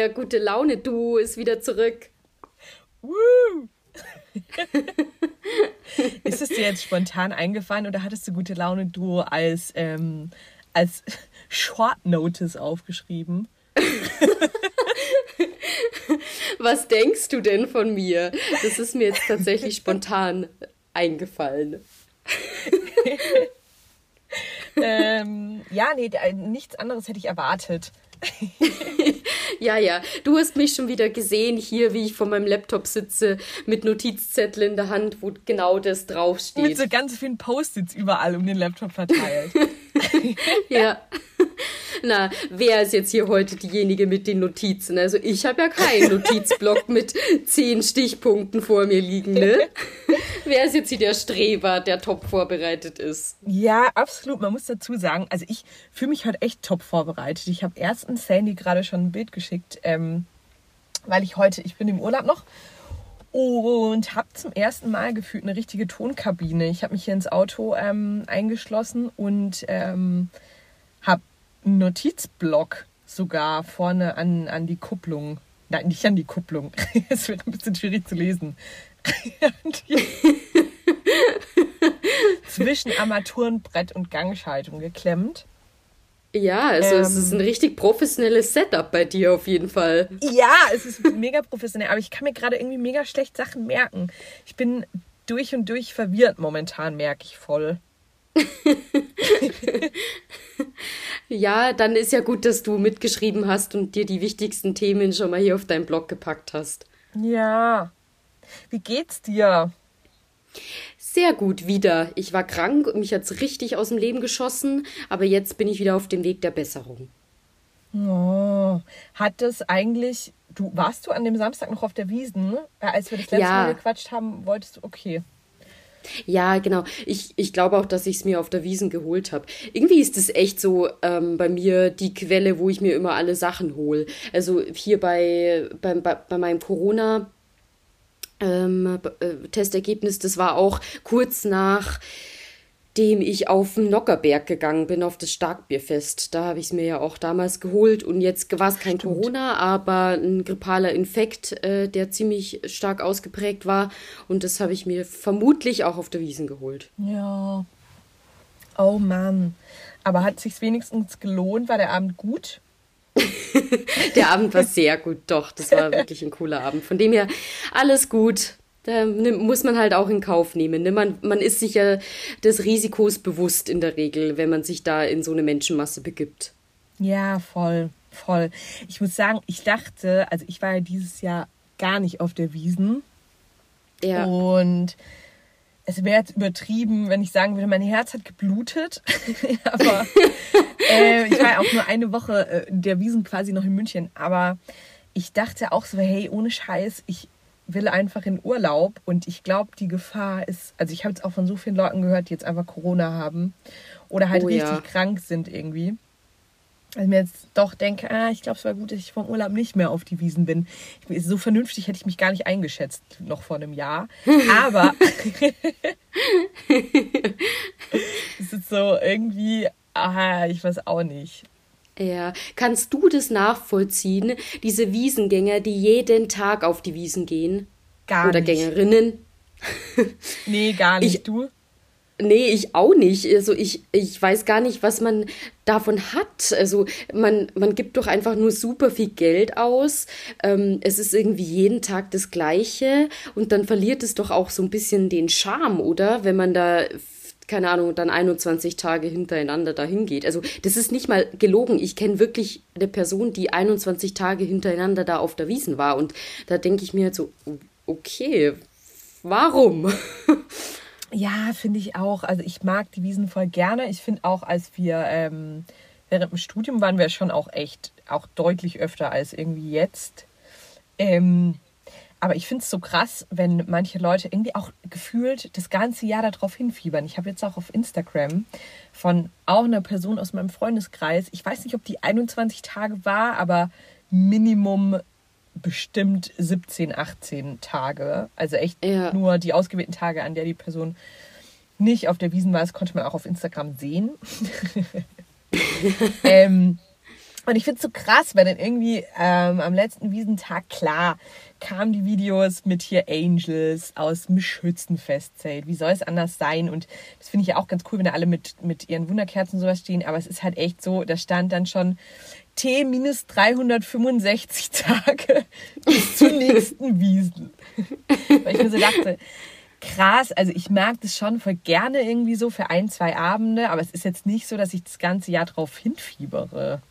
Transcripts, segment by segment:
euer gute Laune-Duo ist wieder zurück. Woo! ist es dir jetzt spontan eingefallen oder hattest du gute Laune-Duo als, ähm, als Short Notice aufgeschrieben? Was denkst du denn von mir? Das ist mir jetzt tatsächlich spontan eingefallen. ähm, ja, nee, nichts anderes hätte ich erwartet. ja, ja, du hast mich schon wieder gesehen hier, wie ich vor meinem Laptop sitze mit Notizzettel in der Hand, wo genau das draufsteht. Mit so ganz vielen Post-its überall um den Laptop verteilt. ja. Na, wer ist jetzt hier heute diejenige mit den Notizen? Also ich habe ja keinen Notizblock mit zehn Stichpunkten vor mir liegen, ne? wer ist jetzt hier der Streber, der top vorbereitet ist? Ja, absolut. Man muss dazu sagen, also ich fühle mich heute echt top vorbereitet. Ich habe erstens Sandy gerade schon ein Bild geschickt, ähm, weil ich heute, ich bin im Urlaub noch und habe zum ersten Mal gefühlt eine richtige Tonkabine. Ich habe mich hier ins Auto ähm, eingeschlossen und ähm, habe einen Notizblock sogar vorne an, an die Kupplung. Nein, nicht an die Kupplung. Es wird ein bisschen schwierig zu lesen. Zwischen Armaturenbrett und Gangschaltung geklemmt. Ja, also ähm, es ist ein ähm. richtig professionelles Setup bei dir auf jeden Fall. Ja, es ist mega professionell, aber ich kann mir gerade irgendwie mega schlecht Sachen merken. Ich bin durch und durch verwirrt momentan, merke ich voll. ja, dann ist ja gut, dass du mitgeschrieben hast und dir die wichtigsten Themen schon mal hier auf deinen Blog gepackt hast. Ja. Wie geht's dir? Sehr gut wieder. Ich war krank und mich hat's richtig aus dem Leben geschossen, aber jetzt bin ich wieder auf dem Weg der Besserung. Oh, hat das eigentlich, du warst du an dem Samstag noch auf der Wiesen, äh, als wir das letzte ja. Mal gequatscht haben, wolltest du, okay. Ja, genau. Ich, ich glaube auch, dass ich es mir auf der Wiesen geholt habe. Irgendwie ist es echt so ähm, bei mir die Quelle, wo ich mir immer alle Sachen hole. Also hier bei, bei, bei, bei meinem Corona. Ähm, äh, Testergebnis, das war auch kurz nach dem ich auf den Nockerberg gegangen bin, auf das Starkbierfest. Da habe ich es mir ja auch damals geholt und jetzt war es kein Stimmt. Corona, aber ein grippaler Infekt, äh, der ziemlich stark ausgeprägt war und das habe ich mir vermutlich auch auf der Wiesen geholt. Ja. Oh Mann. Aber hat sich wenigstens gelohnt? War der Abend gut? Der Abend war sehr gut, doch. Das war wirklich ein cooler Abend. Von dem her alles gut da muss man halt auch in Kauf nehmen. Ne? Man, man ist sich ja des Risikos bewusst in der Regel, wenn man sich da in so eine Menschenmasse begibt. Ja, voll, voll. Ich muss sagen, ich dachte, also ich war ja dieses Jahr gar nicht auf der Wiesen. Ja. Und es wäre jetzt übertrieben, wenn ich sagen würde, mein Herz hat geblutet. Aber äh, ich war ja auch nur eine Woche äh, der Wiesen quasi noch in München. Aber ich dachte auch so, hey, ohne Scheiß, ich will einfach in Urlaub und ich glaube, die Gefahr ist, also ich habe es auch von so vielen Leuten gehört, die jetzt einfach Corona haben oder halt oh, richtig ja. krank sind irgendwie. Also mir jetzt doch denke, ah, ich glaube, es war gut, dass ich vom Urlaub nicht mehr auf die Wiesen bin. Ich, so vernünftig hätte ich mich gar nicht eingeschätzt, noch vor einem Jahr. Aber es ist so irgendwie, ah, ich weiß auch nicht. Ja, kannst du das nachvollziehen, diese Wiesengänger, die jeden Tag auf die Wiesen gehen? Gar Oder nicht. Gängerinnen? nee, gar nicht. Ich, du? Nee, ich auch nicht. Also ich, ich weiß gar nicht, was man davon hat. Also man, man gibt doch einfach nur super viel Geld aus. Ähm, es ist irgendwie jeden Tag das Gleiche und dann verliert es doch auch so ein bisschen den Charme, oder? Wenn man da keine Ahnung, dann 21 Tage hintereinander dahin geht. Also das ist nicht mal gelogen. Ich kenne wirklich eine Person, die 21 Tage hintereinander da auf der Wiesen war. Und da denke ich mir halt so, okay, warum? Ja, finde ich auch. Also ich mag die Wiesen voll gerne. Ich finde auch, als wir ähm, während dem Studium waren wir schon auch echt, auch deutlich öfter als irgendwie jetzt. Ähm, aber ich finde es so krass, wenn manche Leute irgendwie auch gefühlt das ganze Jahr darauf hinfiebern. Ich habe jetzt auch auf Instagram von auch einer Person aus meinem Freundeskreis, ich weiß nicht, ob die 21 Tage war, aber Minimum bestimmt 17, 18 Tage. Also echt ja. nur die ausgewählten Tage, an der die Person nicht auf der Wiesen war. Das konnte man auch auf Instagram sehen. ähm, Und ich finde es so krass, weil dann irgendwie ähm, am letzten Wiesentag, klar, kamen die Videos mit hier Angels aus dem Schützenfestzelt. Wie soll es anders sein? Und das finde ich ja auch ganz cool, wenn da alle mit, mit ihren Wunderkerzen sowas stehen. Aber es ist halt echt so, da stand dann schon T minus 365 Tage bis zur nächsten Wiesen. Weil ich mir so dachte, krass, also ich mag das schon voll gerne irgendwie so für ein, zwei Abende, aber es ist jetzt nicht so, dass ich das ganze Jahr drauf hinfiebere.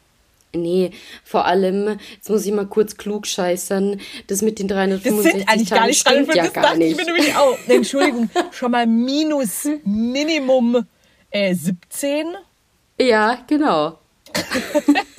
Nee, vor allem, jetzt muss ich mal kurz klug scheißern, das mit den 365 das sind eigentlich Tagen gar nicht stimmt ja gar nicht. Ich bin nämlich auch, Entschuldigung, schon mal minus Minimum äh, 17. Ja, genau.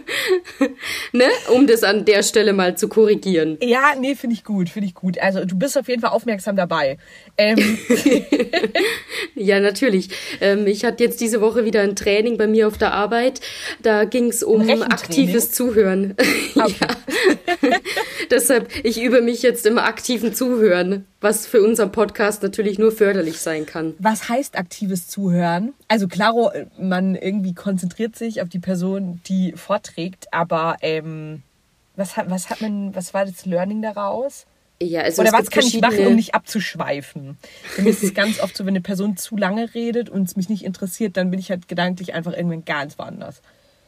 ne? Um das an der Stelle mal zu korrigieren. Ja, nee, finde ich gut, finde ich gut. Also du bist auf jeden Fall aufmerksam dabei. Ähm. ja, natürlich. Ähm, ich hatte jetzt diese Woche wieder ein Training bei mir auf der Arbeit. Da ging es um aktives Zuhören. Okay. ja. Deshalb, ich übe mich jetzt im aktiven Zuhören, was für unseren Podcast natürlich nur förderlich sein kann. Was heißt aktives Zuhören? Also klaro, man irgendwie konzentriert sich auf die Person, die vorträgt, aber ähm, was, hat, was hat man, was war das Learning daraus? Ja, also Oder was kann ich machen, um nicht abzuschweifen? Für mich ist es ganz oft so, wenn eine Person zu lange redet und es mich nicht interessiert, dann bin ich halt gedanklich einfach irgendwann ganz woanders.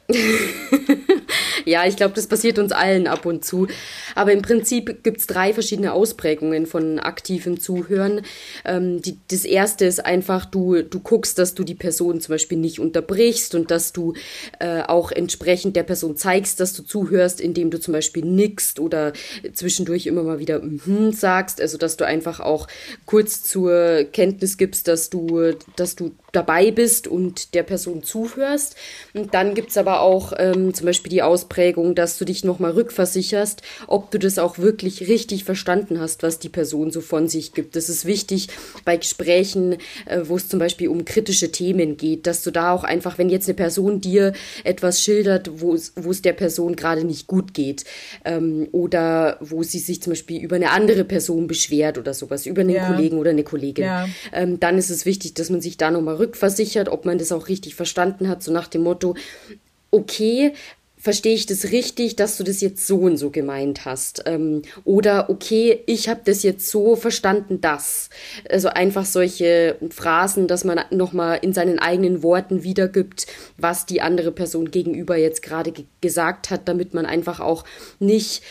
ja, ich glaube, das passiert uns allen ab und zu. Aber im Prinzip gibt es drei verschiedene Ausprägungen von aktivem Zuhören. Ähm, die, das erste ist einfach, du, du guckst, dass du die Person zum Beispiel nicht unterbrichst und dass du äh, auch entsprechend der Person zeigst, dass du zuhörst, indem du zum Beispiel nickst oder zwischendurch immer mal wieder mhm sagst. Also, dass du einfach auch kurz zur Kenntnis gibst, dass du, dass du dabei bist und der Person zuhörst. Und dann gibt es aber auch ähm, zum Beispiel die Ausprägung, dass du dich nochmal rückversicherst, ob du das auch wirklich richtig verstanden hast, was die Person so von sich gibt. Das ist wichtig bei Gesprächen, äh, wo es zum Beispiel um kritische Themen geht, dass du da auch einfach, wenn jetzt eine Person dir etwas schildert, wo es der Person gerade nicht gut geht ähm, oder wo sie sich zum Beispiel über eine andere Person beschwert oder sowas, über einen ja. Kollegen oder eine Kollegin, ja. ähm, dann ist es wichtig, dass man sich da nochmal rückversichert, ob man das auch richtig verstanden hat, so nach dem Motto, okay, verstehe ich das richtig, dass du das jetzt so und so gemeint hast? Ähm, oder okay, ich habe das jetzt so verstanden, dass. Also einfach solche Phrasen, dass man nochmal in seinen eigenen Worten wiedergibt, was die andere Person gegenüber jetzt gerade gesagt hat, damit man einfach auch nicht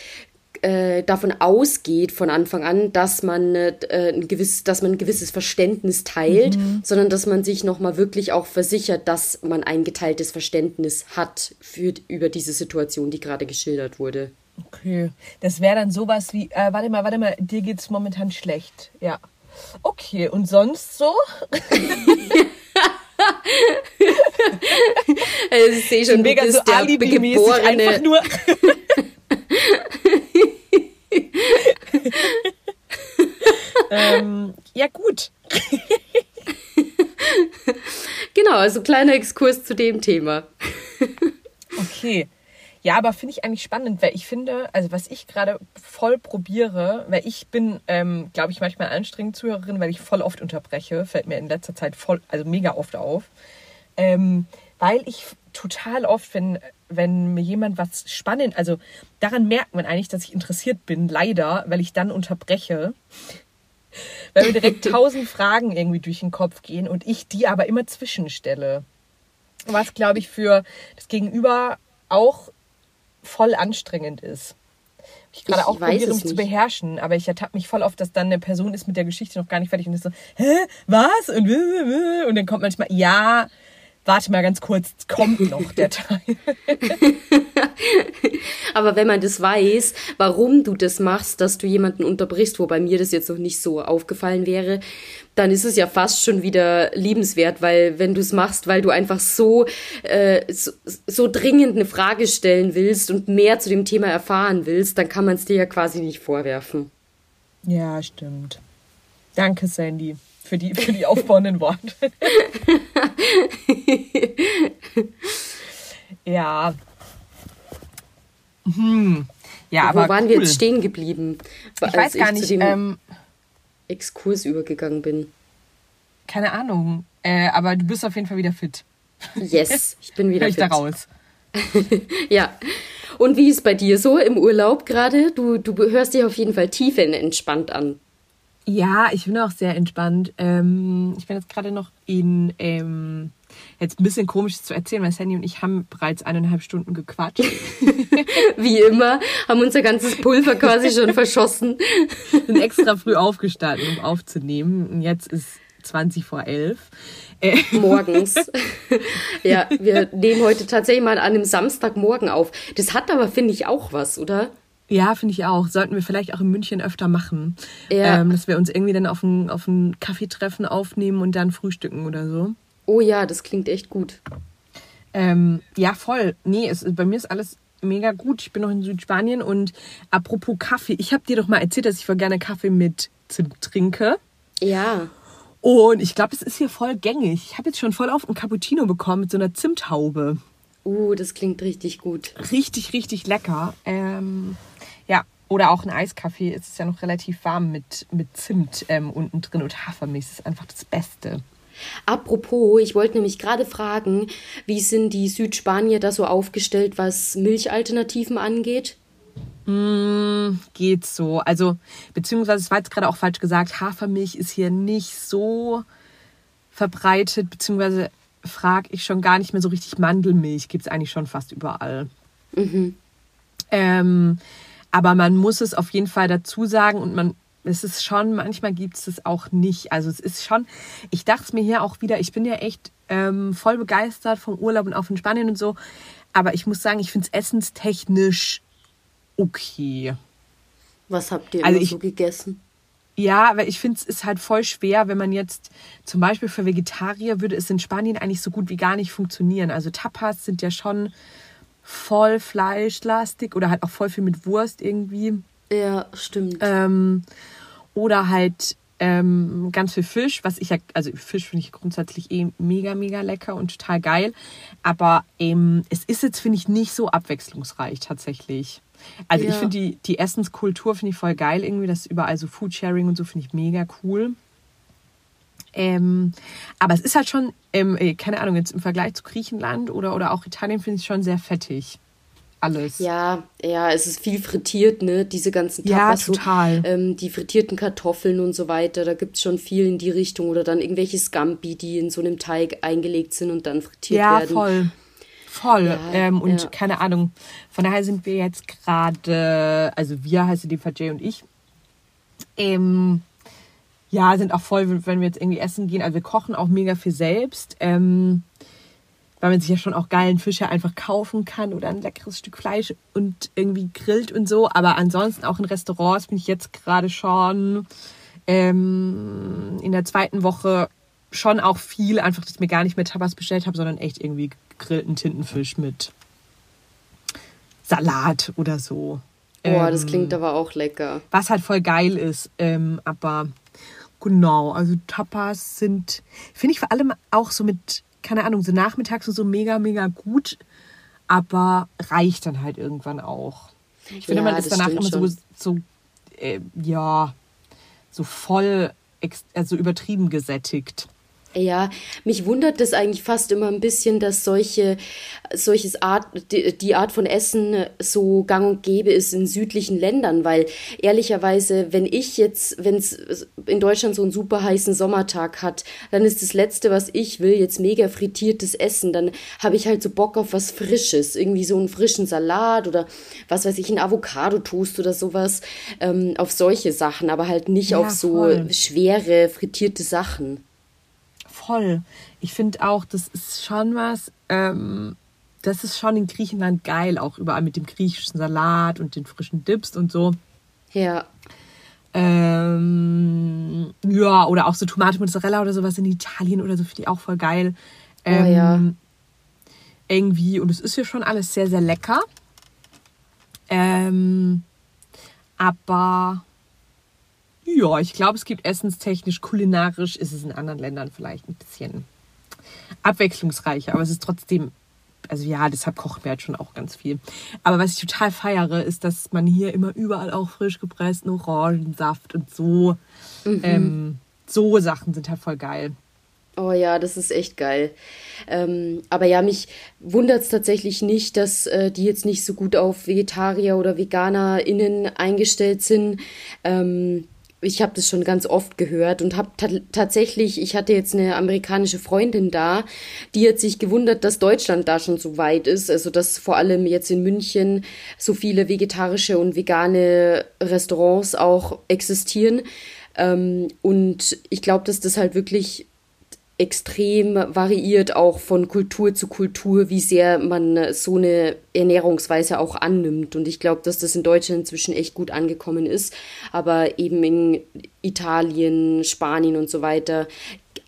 äh, davon ausgeht von Anfang an, dass man äh, ein gewisses, dass man ein gewisses Verständnis teilt, mhm. sondern dass man sich nochmal wirklich auch versichert, dass man ein geteiltes Verständnis hat für über diese Situation, die gerade geschildert wurde. Okay, das wäre dann sowas wie, äh, warte mal, warte mal, dir geht's momentan schlecht, ja. Okay, und sonst so? also ich sehe schon, mega du bist so der geborene... einfach nur ähm, ja, gut. genau, also kleiner Exkurs zu dem Thema. okay. Ja, aber finde ich eigentlich spannend, weil ich finde, also was ich gerade voll probiere, weil ich bin, ähm, glaube ich, manchmal anstrengend Zuhörerin, weil ich voll oft unterbreche, fällt mir in letzter Zeit voll, also mega oft auf. Ähm, weil ich total oft, wenn, wenn mir jemand was spannend, also daran merkt man eigentlich, dass ich interessiert bin, leider, weil ich dann unterbreche. Weil mir direkt tausend Fragen irgendwie durch den Kopf gehen und ich die aber immer zwischenstelle. Was, glaube ich, für das Gegenüber auch voll anstrengend ist. Ich gerade auch probiere, mich zu beherrschen, aber ich ertappe mich voll oft, dass dann eine Person ist mit der Geschichte noch gar nicht fertig und ist so, hä, was? Und, und dann kommt manchmal, ja, warte mal ganz kurz, kommt noch der Teil. Aber wenn man das weiß, warum du das machst, dass du jemanden unterbrichst, wobei mir das jetzt noch nicht so aufgefallen wäre, dann ist es ja fast schon wieder liebenswert, weil wenn du es machst, weil du einfach so, äh, so, so dringend eine Frage stellen willst und mehr zu dem Thema erfahren willst, dann kann man es dir ja quasi nicht vorwerfen. Ja, stimmt. Danke, Sandy für die, für die aufbauenden Worte. ja. Hm. Ja, Wo aber waren cool. wir jetzt stehen geblieben? Ich weiß gar ich nicht. Zu dem ähm, Exkurs übergegangen bin. Keine Ahnung. Äh, aber du bist auf jeden Fall wieder fit. Yes, ich bin wieder ich da raus. ja. Und wie ist bei dir so im Urlaub gerade? Du, du hörst dich auf jeden Fall tiefenentspannt an. Ja, ich bin auch sehr entspannt. Ähm, ich bin jetzt gerade noch in, ähm, jetzt ein bisschen komisch zu erzählen, weil Sandy und ich haben bereits eineinhalb Stunden gequatscht. Wie immer, haben unser ganzes Pulver quasi schon verschossen. Bin extra früh aufgestanden, um aufzunehmen. Und jetzt ist 20 vor 11. Äh. Morgens. ja, wir nehmen heute tatsächlich mal an einem Samstagmorgen auf. Das hat aber, finde ich, auch was, oder? Ja, finde ich auch. Sollten wir vielleicht auch in München öfter machen. Ja. Ähm, dass wir uns irgendwie dann auf ein, auf ein Kaffeetreffen aufnehmen und dann frühstücken oder so. Oh ja, das klingt echt gut. Ähm, ja, voll. Nee, es, bei mir ist alles mega gut. Ich bin noch in Südspanien und apropos Kaffee, ich habe dir doch mal erzählt, dass ich voll gerne Kaffee mit Zimt trinke. Ja. Und ich glaube, es ist hier voll gängig. Ich habe jetzt schon voll auf ein Cappuccino bekommen mit so einer Zimthaube. Uh, das klingt richtig gut. Richtig, richtig lecker. Ähm, oder auch ein Eiskaffee. Es ist ja noch relativ warm mit, mit Zimt ähm, unten drin und Hafermilch. Das ist einfach das Beste. Apropos, ich wollte nämlich gerade fragen, wie sind die Südspanier da so aufgestellt, was Milchalternativen angeht? Mm, geht so. Also, beziehungsweise, es war jetzt gerade auch falsch gesagt, Hafermilch ist hier nicht so verbreitet, beziehungsweise frage ich schon gar nicht mehr so richtig. Mandelmilch gibt es eigentlich schon fast überall. Mhm. Ähm, aber man muss es auf jeden Fall dazu sagen und man, es ist schon, manchmal gibt es es auch nicht. Also es ist schon, ich dachte es mir hier auch wieder, ich bin ja echt ähm, voll begeistert vom Urlaub und auch von Spanien und so. Aber ich muss sagen, ich finde es essenstechnisch okay. Was habt ihr also ich, so gegessen? Ja, weil ich finde, es ist halt voll schwer, wenn man jetzt zum Beispiel für Vegetarier würde es in Spanien eigentlich so gut wie gar nicht funktionieren. Also Tapas sind ja schon voll fleischlastig oder halt auch voll viel mit Wurst irgendwie. Ja, stimmt. Ähm, oder halt ähm, ganz viel Fisch, was ich ja, also Fisch finde ich grundsätzlich eh mega, mega lecker und total geil. Aber ähm, es ist jetzt, finde ich, nicht so abwechslungsreich tatsächlich. Also ja. ich finde die, die Essenskultur finde ich voll geil irgendwie, das ist überall so Foodsharing und so finde ich mega cool. Ähm, aber es ist halt schon, ähm, äh, keine Ahnung, jetzt im Vergleich zu Griechenland oder, oder auch Italien finde ich schon sehr fettig. Alles. Ja, ja, es ist viel frittiert, ne? Diese ganzen Tapas. Ja, total. So, ähm, die frittierten Kartoffeln und so weiter, da gibt es schon viel in die Richtung. Oder dann irgendwelche Scampi, die in so einem Teig eingelegt sind und dann frittiert ja, werden. Ja, voll. Voll. Ja, ähm, und ja. keine Ahnung. Von daher sind wir jetzt gerade, also wir heißt in dem Fall Jay und ich, ähm, ja, sind auch voll, wenn wir jetzt irgendwie essen gehen. Also wir kochen auch mega viel selbst. Ähm, weil man sich ja schon auch geilen Fisch ja einfach kaufen kann oder ein leckeres Stück Fleisch und irgendwie grillt und so. Aber ansonsten auch in Restaurants bin ich jetzt gerade schon ähm, in der zweiten Woche schon auch viel, einfach, dass ich mir gar nicht mehr Tapas bestellt habe, sondern echt irgendwie gegrillten Tintenfisch mit Salat oder so. Boah, ähm, das klingt aber auch lecker. Was halt voll geil ist. Ähm, aber genau, also Tapas sind, finde ich vor allem auch so mit, keine Ahnung, so nachmittags und so mega, mega gut. Aber reicht dann halt irgendwann auch. Ich finde, ja, man ist danach immer so, so äh, ja, so voll, also übertrieben gesättigt. Ja, mich wundert das eigentlich fast immer ein bisschen, dass solche, solches Art, die, die, Art von Essen so gang und gäbe ist in südlichen Ländern, weil ehrlicherweise, wenn ich jetzt, wenn es in Deutschland so einen super heißen Sommertag hat, dann ist das Letzte, was ich will, jetzt mega frittiertes Essen. Dann habe ich halt so Bock auf was Frisches, irgendwie so einen frischen Salat oder was weiß ich, ein Avocado-Toast oder sowas, ähm, auf solche Sachen, aber halt nicht ja, auf so voll. schwere frittierte Sachen voll. Ich finde auch, das ist schon was, ähm, das ist schon in Griechenland geil, auch überall mit dem griechischen Salat und den frischen Dips und so. Ja. Ähm, ja, oder auch so Tomate Mozzarella oder sowas in Italien oder so, finde ich auch voll geil. Ähm, oh ja. Irgendwie, und es ist ja schon alles sehr, sehr lecker. Ähm, aber ja, ich glaube, es gibt essenstechnisch, kulinarisch ist es in anderen Ländern vielleicht ein bisschen abwechslungsreicher, aber es ist trotzdem, also ja, deshalb kochen wir halt schon auch ganz viel. Aber was ich total feiere, ist, dass man hier immer überall auch frisch gepressten Orangensaft und so, mhm. ähm, so Sachen sind halt voll geil. Oh ja, das ist echt geil. Ähm, aber ja, mich wundert es tatsächlich nicht, dass äh, die jetzt nicht so gut auf Vegetarier oder VeganerInnen eingestellt sind. Ähm, ich habe das schon ganz oft gehört und habe ta tatsächlich, ich hatte jetzt eine amerikanische Freundin da, die hat sich gewundert, dass Deutschland da schon so weit ist. Also dass vor allem jetzt in München so viele vegetarische und vegane Restaurants auch existieren. Ähm, und ich glaube, dass das halt wirklich extrem variiert auch von Kultur zu Kultur, wie sehr man so eine Ernährungsweise auch annimmt. Und ich glaube, dass das in Deutschland inzwischen echt gut angekommen ist. Aber eben in Italien, Spanien und so weiter,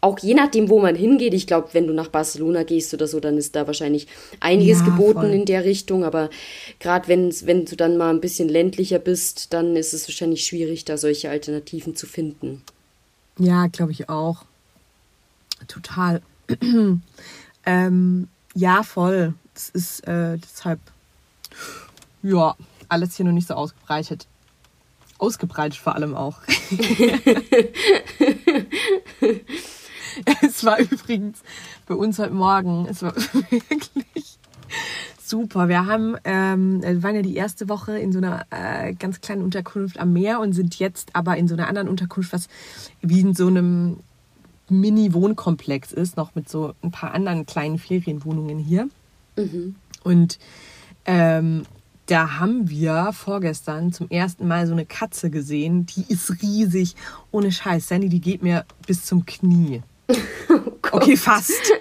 auch je nachdem, wo man hingeht, ich glaube, wenn du nach Barcelona gehst oder so, dann ist da wahrscheinlich einiges ja, geboten voll. in der Richtung. Aber gerade wenn, wenn du dann mal ein bisschen ländlicher bist, dann ist es wahrscheinlich schwierig, da solche Alternativen zu finden. Ja, glaube ich auch. Total. ähm, ja, voll. Das ist äh, deshalb, ja, alles hier noch nicht so ausgebreitet. Ausgebreitet vor allem auch. es war übrigens bei uns heute Morgen, es war wirklich super. Wir haben, ähm, wir waren ja die erste Woche in so einer äh, ganz kleinen Unterkunft am Meer und sind jetzt aber in so einer anderen Unterkunft, was wie in so einem Mini-Wohnkomplex ist, noch mit so ein paar anderen kleinen Ferienwohnungen hier. Mhm. Und ähm, da haben wir vorgestern zum ersten Mal so eine Katze gesehen. Die ist riesig. Ohne Scheiß. Sandy, die geht mir bis zum Knie. Oh okay, fast.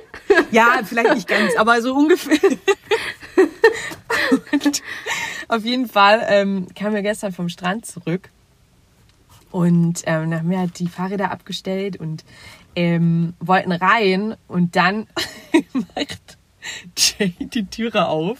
Ja, vielleicht nicht ganz, aber so ungefähr. auf jeden Fall ähm, kamen wir gestern vom Strand zurück und ähm, haben wir halt die Fahrräder abgestellt und ähm, wollten rein und dann macht Jay die Türe auf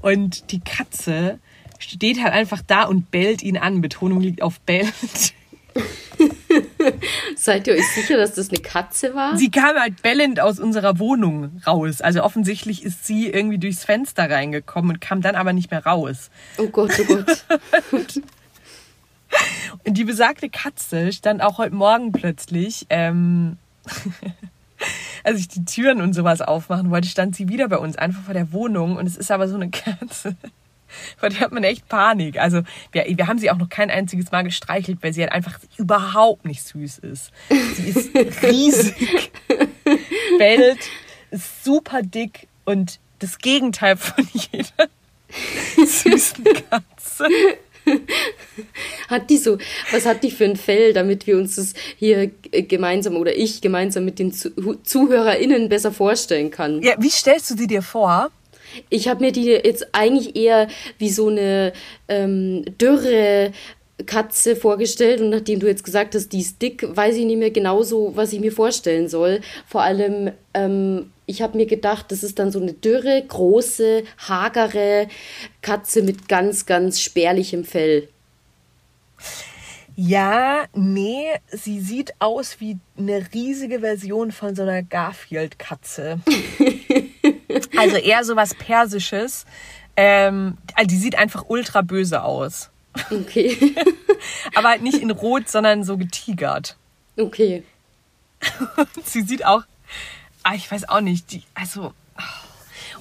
und die Katze steht halt einfach da und bellt ihn an. Betonung liegt auf bellt. Seid ihr euch sicher, dass das eine Katze war? Sie kam halt bellend aus unserer Wohnung raus. Also offensichtlich ist sie irgendwie durchs Fenster reingekommen und kam dann aber nicht mehr raus. Oh Gott, oh Gott. Und die besagte Katze stand auch heute Morgen plötzlich, ähm, als ich die Türen und sowas aufmachen wollte, stand sie wieder bei uns, einfach vor der Wohnung. Und es ist aber so eine Katze, vor der hat man echt Panik. Also wir, wir haben sie auch noch kein einziges Mal gestreichelt, weil sie halt einfach überhaupt nicht süß ist. Sie ist riesig, bellt, ist super dick und das Gegenteil von jeder süßen Katze. hat die so, was hat die für ein Fell, damit wir uns das hier gemeinsam oder ich gemeinsam mit den ZuhörerInnen besser vorstellen kann? Ja, wie stellst du sie dir vor? Ich habe mir die jetzt eigentlich eher wie so eine ähm, dürre Katze vorgestellt und nachdem du jetzt gesagt hast, die ist dick, weiß ich nicht mehr genauso, was ich mir vorstellen soll. Vor allem, ähm, ich habe mir gedacht, das ist dann so eine dürre, große, hagere Katze mit ganz, ganz spärlichem Fell. Ja, nee, sie sieht aus wie eine riesige Version von so einer Garfield-Katze. also eher so was Persisches. Ähm, also die sieht einfach ultra böse aus. Okay. Aber halt nicht in Rot, sondern so getigert. Okay. sie sieht auch, ah, ich weiß auch nicht, die, also.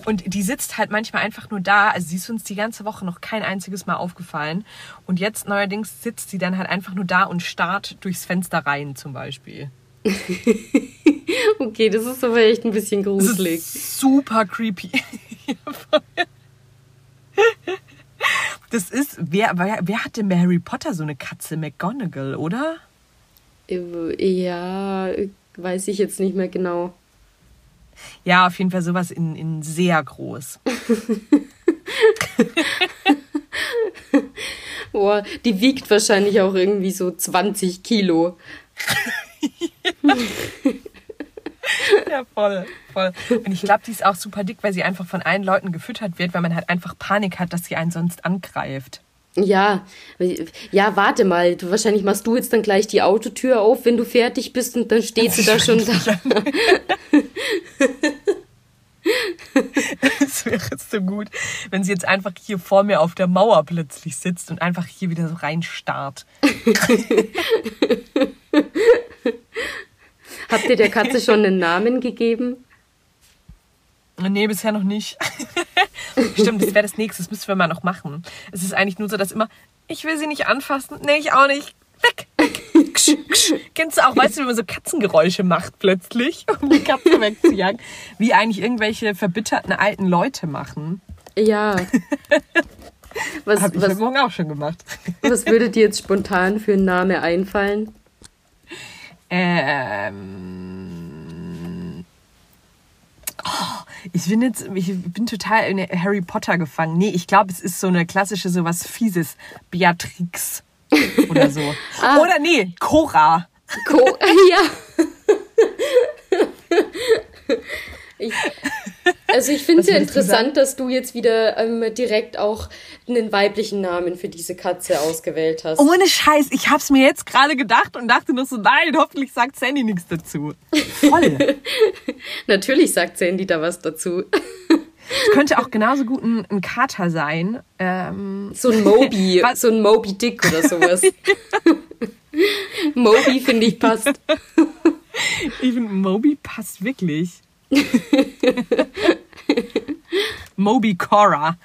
Und die sitzt halt manchmal einfach nur da. Also sie ist uns die ganze Woche noch kein einziges Mal aufgefallen. Und jetzt neuerdings sitzt sie dann halt einfach nur da und starrt durchs Fenster rein zum Beispiel. okay, das ist aber echt ein bisschen gruselig. super creepy. Das ist, wer, wer, wer hat denn bei Harry Potter so eine Katze? McGonagall, oder? Ja, weiß ich jetzt nicht mehr genau. Ja, auf jeden Fall sowas in, in sehr groß. Boah, die wiegt wahrscheinlich auch irgendwie so 20 Kilo. ja, voll, voll. Und ich glaube, die ist auch super dick, weil sie einfach von allen Leuten gefüttert wird, weil man halt einfach Panik hat, dass sie einen sonst angreift. Ja, ja, warte mal. Du, wahrscheinlich machst du jetzt dann gleich die Autotür auf, wenn du fertig bist und dann steht sie da schon da. Es wäre so gut, wenn sie jetzt einfach hier vor mir auf der Mauer plötzlich sitzt und einfach hier wieder so reinstarrt. Habt ihr der Katze schon einen Namen gegeben? Nee, bisher noch nicht. Stimmt, das wäre das nächste, das müssen wir mal noch machen. Es ist eigentlich nur so, dass immer, ich will sie nicht anfassen. Nee, ich auch nicht. Weg, weg. Kennst du auch, weißt du, wie man so Katzengeräusche macht plötzlich, um die Katze wegzujagen? Wie eigentlich irgendwelche verbitterten alten Leute machen. Ja. Was, Hab ich was, Morgen auch schon gemacht. Was würde dir jetzt spontan für einen Namen einfallen? Ähm. Oh, ich bin jetzt, ich bin total in Harry Potter gefangen. Nee, ich glaube, es ist so eine klassische, so was Fieses. Beatrix. Oder so. ah. Oder nee, Cora. Co ja. ich, also ich finde es ja interessant, dass du jetzt wieder ähm, direkt auch einen weiblichen Namen für diese Katze ausgewählt hast. Ohne Scheiß, ich habe es mir jetzt gerade gedacht und dachte nur so, nein, hoffentlich sagt Sandy nichts dazu. Voll. Natürlich sagt Sandy da was dazu. Es könnte auch genauso gut ein, ein Kater sein. Ähm, so ein Moby, so ein Moby Dick oder sowas. Moby finde ich passt. Ich finde Moby passt wirklich. Moby Cora.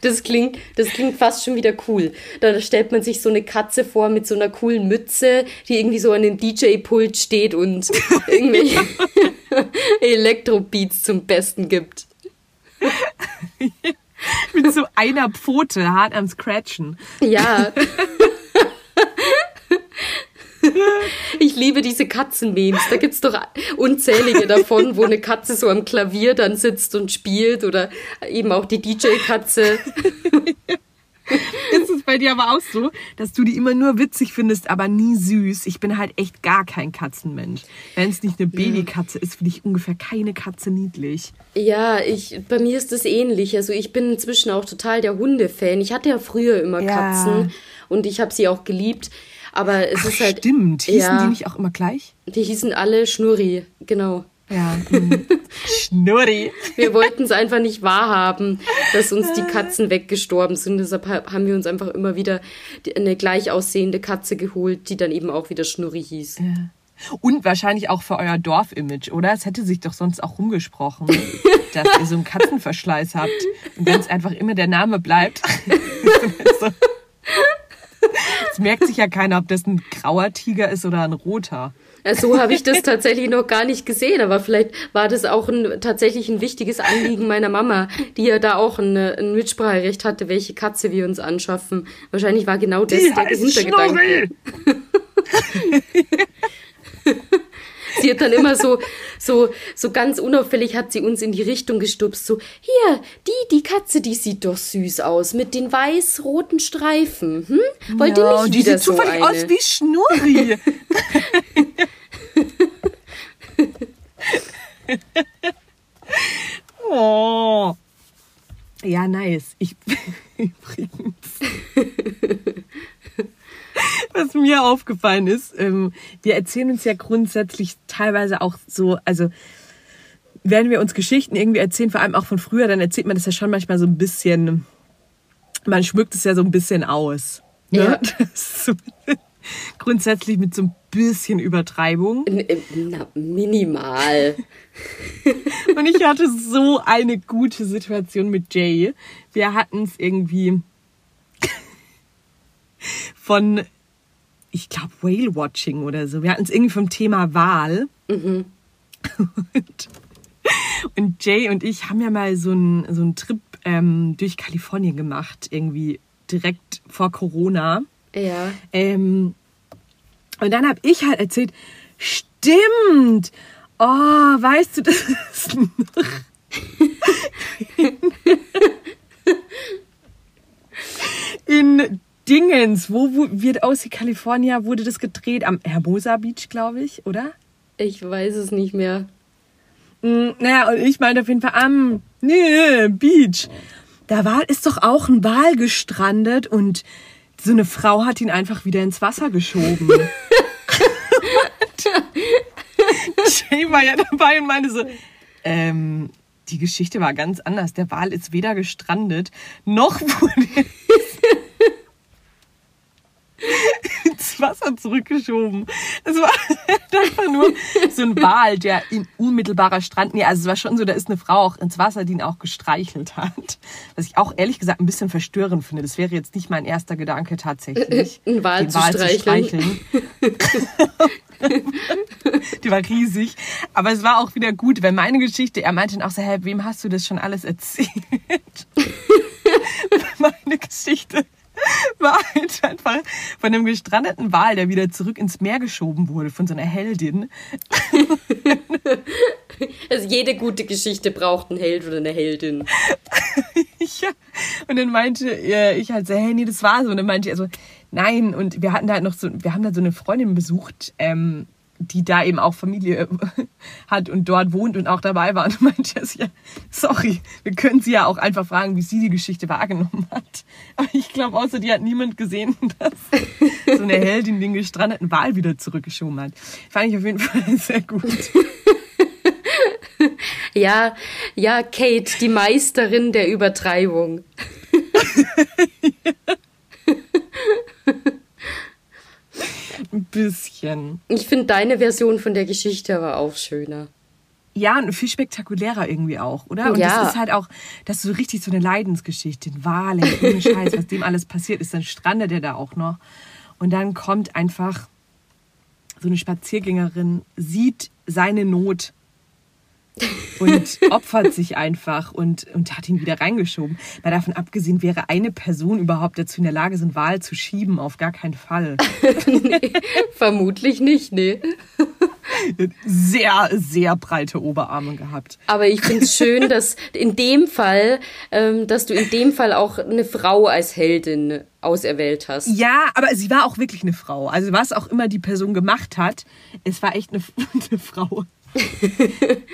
Das klingt, das klingt fast schon wieder cool. Da stellt man sich so eine Katze vor mit so einer coolen Mütze, die irgendwie so an dem DJ-Pult steht und irgendwelche Elektrobeats zum Besten gibt. mit so einer Pfote hart am Scratchen. Ja. Ich liebe diese Katzenmemes. Da gibt es doch unzählige davon, wo eine Katze so am Klavier dann sitzt und spielt oder eben auch die DJ-Katze. Ist es bei dir aber auch so, dass du die immer nur witzig findest, aber nie süß? Ich bin halt echt gar kein Katzenmensch. Wenn es nicht eine Babykatze ist, finde ich ungefähr keine Katze niedlich. Ja, ich, bei mir ist es ähnlich. Also ich bin inzwischen auch total der Hundefan. Ich hatte ja früher immer ja. Katzen und ich habe sie auch geliebt. Aber es Ach, ist halt. Stimmt. Hießen ja, die nicht auch immer gleich? Die hießen alle Schnurri, genau. Ja. Mhm. Schnurri. Wir wollten es einfach nicht wahrhaben, dass uns die Katzen weggestorben sind. Deshalb haben wir uns einfach immer wieder eine gleich aussehende Katze geholt, die dann eben auch wieder Schnurri hieß. Ja. Und wahrscheinlich auch für euer Dorfimage, oder? Es hätte sich doch sonst auch rumgesprochen, dass ihr so einen Katzenverschleiß habt. Und wenn es einfach immer der Name bleibt. so. Merkt sich ja keiner, ob das ein grauer Tiger ist oder ein roter. So habe ich das tatsächlich noch gar nicht gesehen, aber vielleicht war das auch ein, tatsächlich ein wichtiges Anliegen meiner Mama, die ja da auch ein, ein Mitspracherecht hatte, welche Katze wir uns anschaffen. Wahrscheinlich war genau das die der Hintergedanke. sie hat dann immer so, so, so ganz unauffällig hat sie uns in die Richtung gestupst. So, hier, die, die Katze, die sieht doch süß aus mit den weiß-roten Streifen. Hm? Wollt ja, ihr nicht die wieder sieht so zufällig eine? aus wie Schnurri. oh. Ja, nice. Ich übrigens. was mir aufgefallen ist, ähm, wir erzählen uns ja grundsätzlich teilweise auch so, also wenn wir uns Geschichten irgendwie erzählen, vor allem auch von früher, dann erzählt man das ja schon manchmal so ein bisschen, man schmückt es ja so ein bisschen aus. Ne? Ja. So, grundsätzlich mit so ein bisschen Übertreibung. Na, minimal. Und ich hatte so eine gute Situation mit Jay. Wir hatten es irgendwie von ich glaube, Whale-Watching oder so. Wir hatten es irgendwie vom Thema Wahl. Mhm. Und, und, Jay und ich haben ja mal so einen, so einen Trip ähm, durch Kalifornien gemacht, irgendwie direkt vor Corona. Ja. Ähm, und dann habe ich halt erzählt, stimmt, oh, weißt du, das ist noch... in Dingens, wo, wo wird aus California wurde das gedreht? Am Hermosa Beach, glaube ich, oder? Ich weiß es nicht mehr. Mm, naja, und ich meine auf jeden Fall am nee, Beach. Da war, ist doch auch ein Wal gestrandet und so eine Frau hat ihn einfach wieder ins Wasser geschoben. Jay war ja dabei und meinte so, ähm, die Geschichte war ganz anders. Der Wal ist weder gestrandet, noch wurde Wasser zurückgeschoben. Es war einfach nur so ein Wal, der in unmittelbarer Strand, nee, also es war schon so, da ist eine Frau auch ins Wasser, die ihn auch gestreichelt hat. Was ich auch ehrlich gesagt ein bisschen verstörend finde. Das wäre jetzt nicht mein erster Gedanke tatsächlich. Ein Wal, zu, Wal streicheln. zu streicheln. die war riesig. Aber es war auch wieder gut, weil meine Geschichte, er meinte dann auch so, hä, wem hast du das schon alles erzählt? meine Geschichte war halt einfach von einem gestrandeten Wal, der wieder zurück ins Meer geschoben wurde, von so einer Heldin. Also jede gute Geschichte braucht einen Held oder eine Heldin. ja. Und dann meinte ich halt so, hey, nee, das war so. Und dann meinte ich also, nein. Und wir hatten da halt noch so, wir haben da so eine Freundin besucht, ähm, die da eben auch Familie hat und dort wohnt und auch dabei war. Und meinte er, ja, sorry, wir können sie ja auch einfach fragen, wie sie die Geschichte wahrgenommen hat. Aber ich glaube, außer die hat niemand gesehen, dass so eine Heldin den gestrandeten Wal wieder zurückgeschoben hat. Fand ich auf jeden Fall sehr gut. Ja, ja, Kate, die Meisterin der Übertreibung. Ein bisschen. Ich finde deine Version von der Geschichte aber auch schöner. Ja, und viel spektakulärer irgendwie auch, oder? Und ja. das ist halt auch, das ist so richtig so eine Leidensgeschichte. Ein Wale, ohne Scheiß, was dem alles passiert ist, dann strandet er da auch noch. Und dann kommt einfach so eine Spaziergängerin, sieht seine Not und opfert sich einfach und, und hat ihn wieder reingeschoben. Mal davon abgesehen, wäre eine Person überhaupt dazu in der Lage, so einen Wal zu schieben? Auf gar keinen Fall. nee, vermutlich nicht, nee. Sehr, sehr breite Oberarme gehabt. Aber ich finde es schön, dass in dem Fall, ähm, dass du in dem Fall auch eine Frau als Heldin auserwählt hast. Ja, aber sie war auch wirklich eine Frau. Also was auch immer die Person gemacht hat, es war echt eine, eine Frau.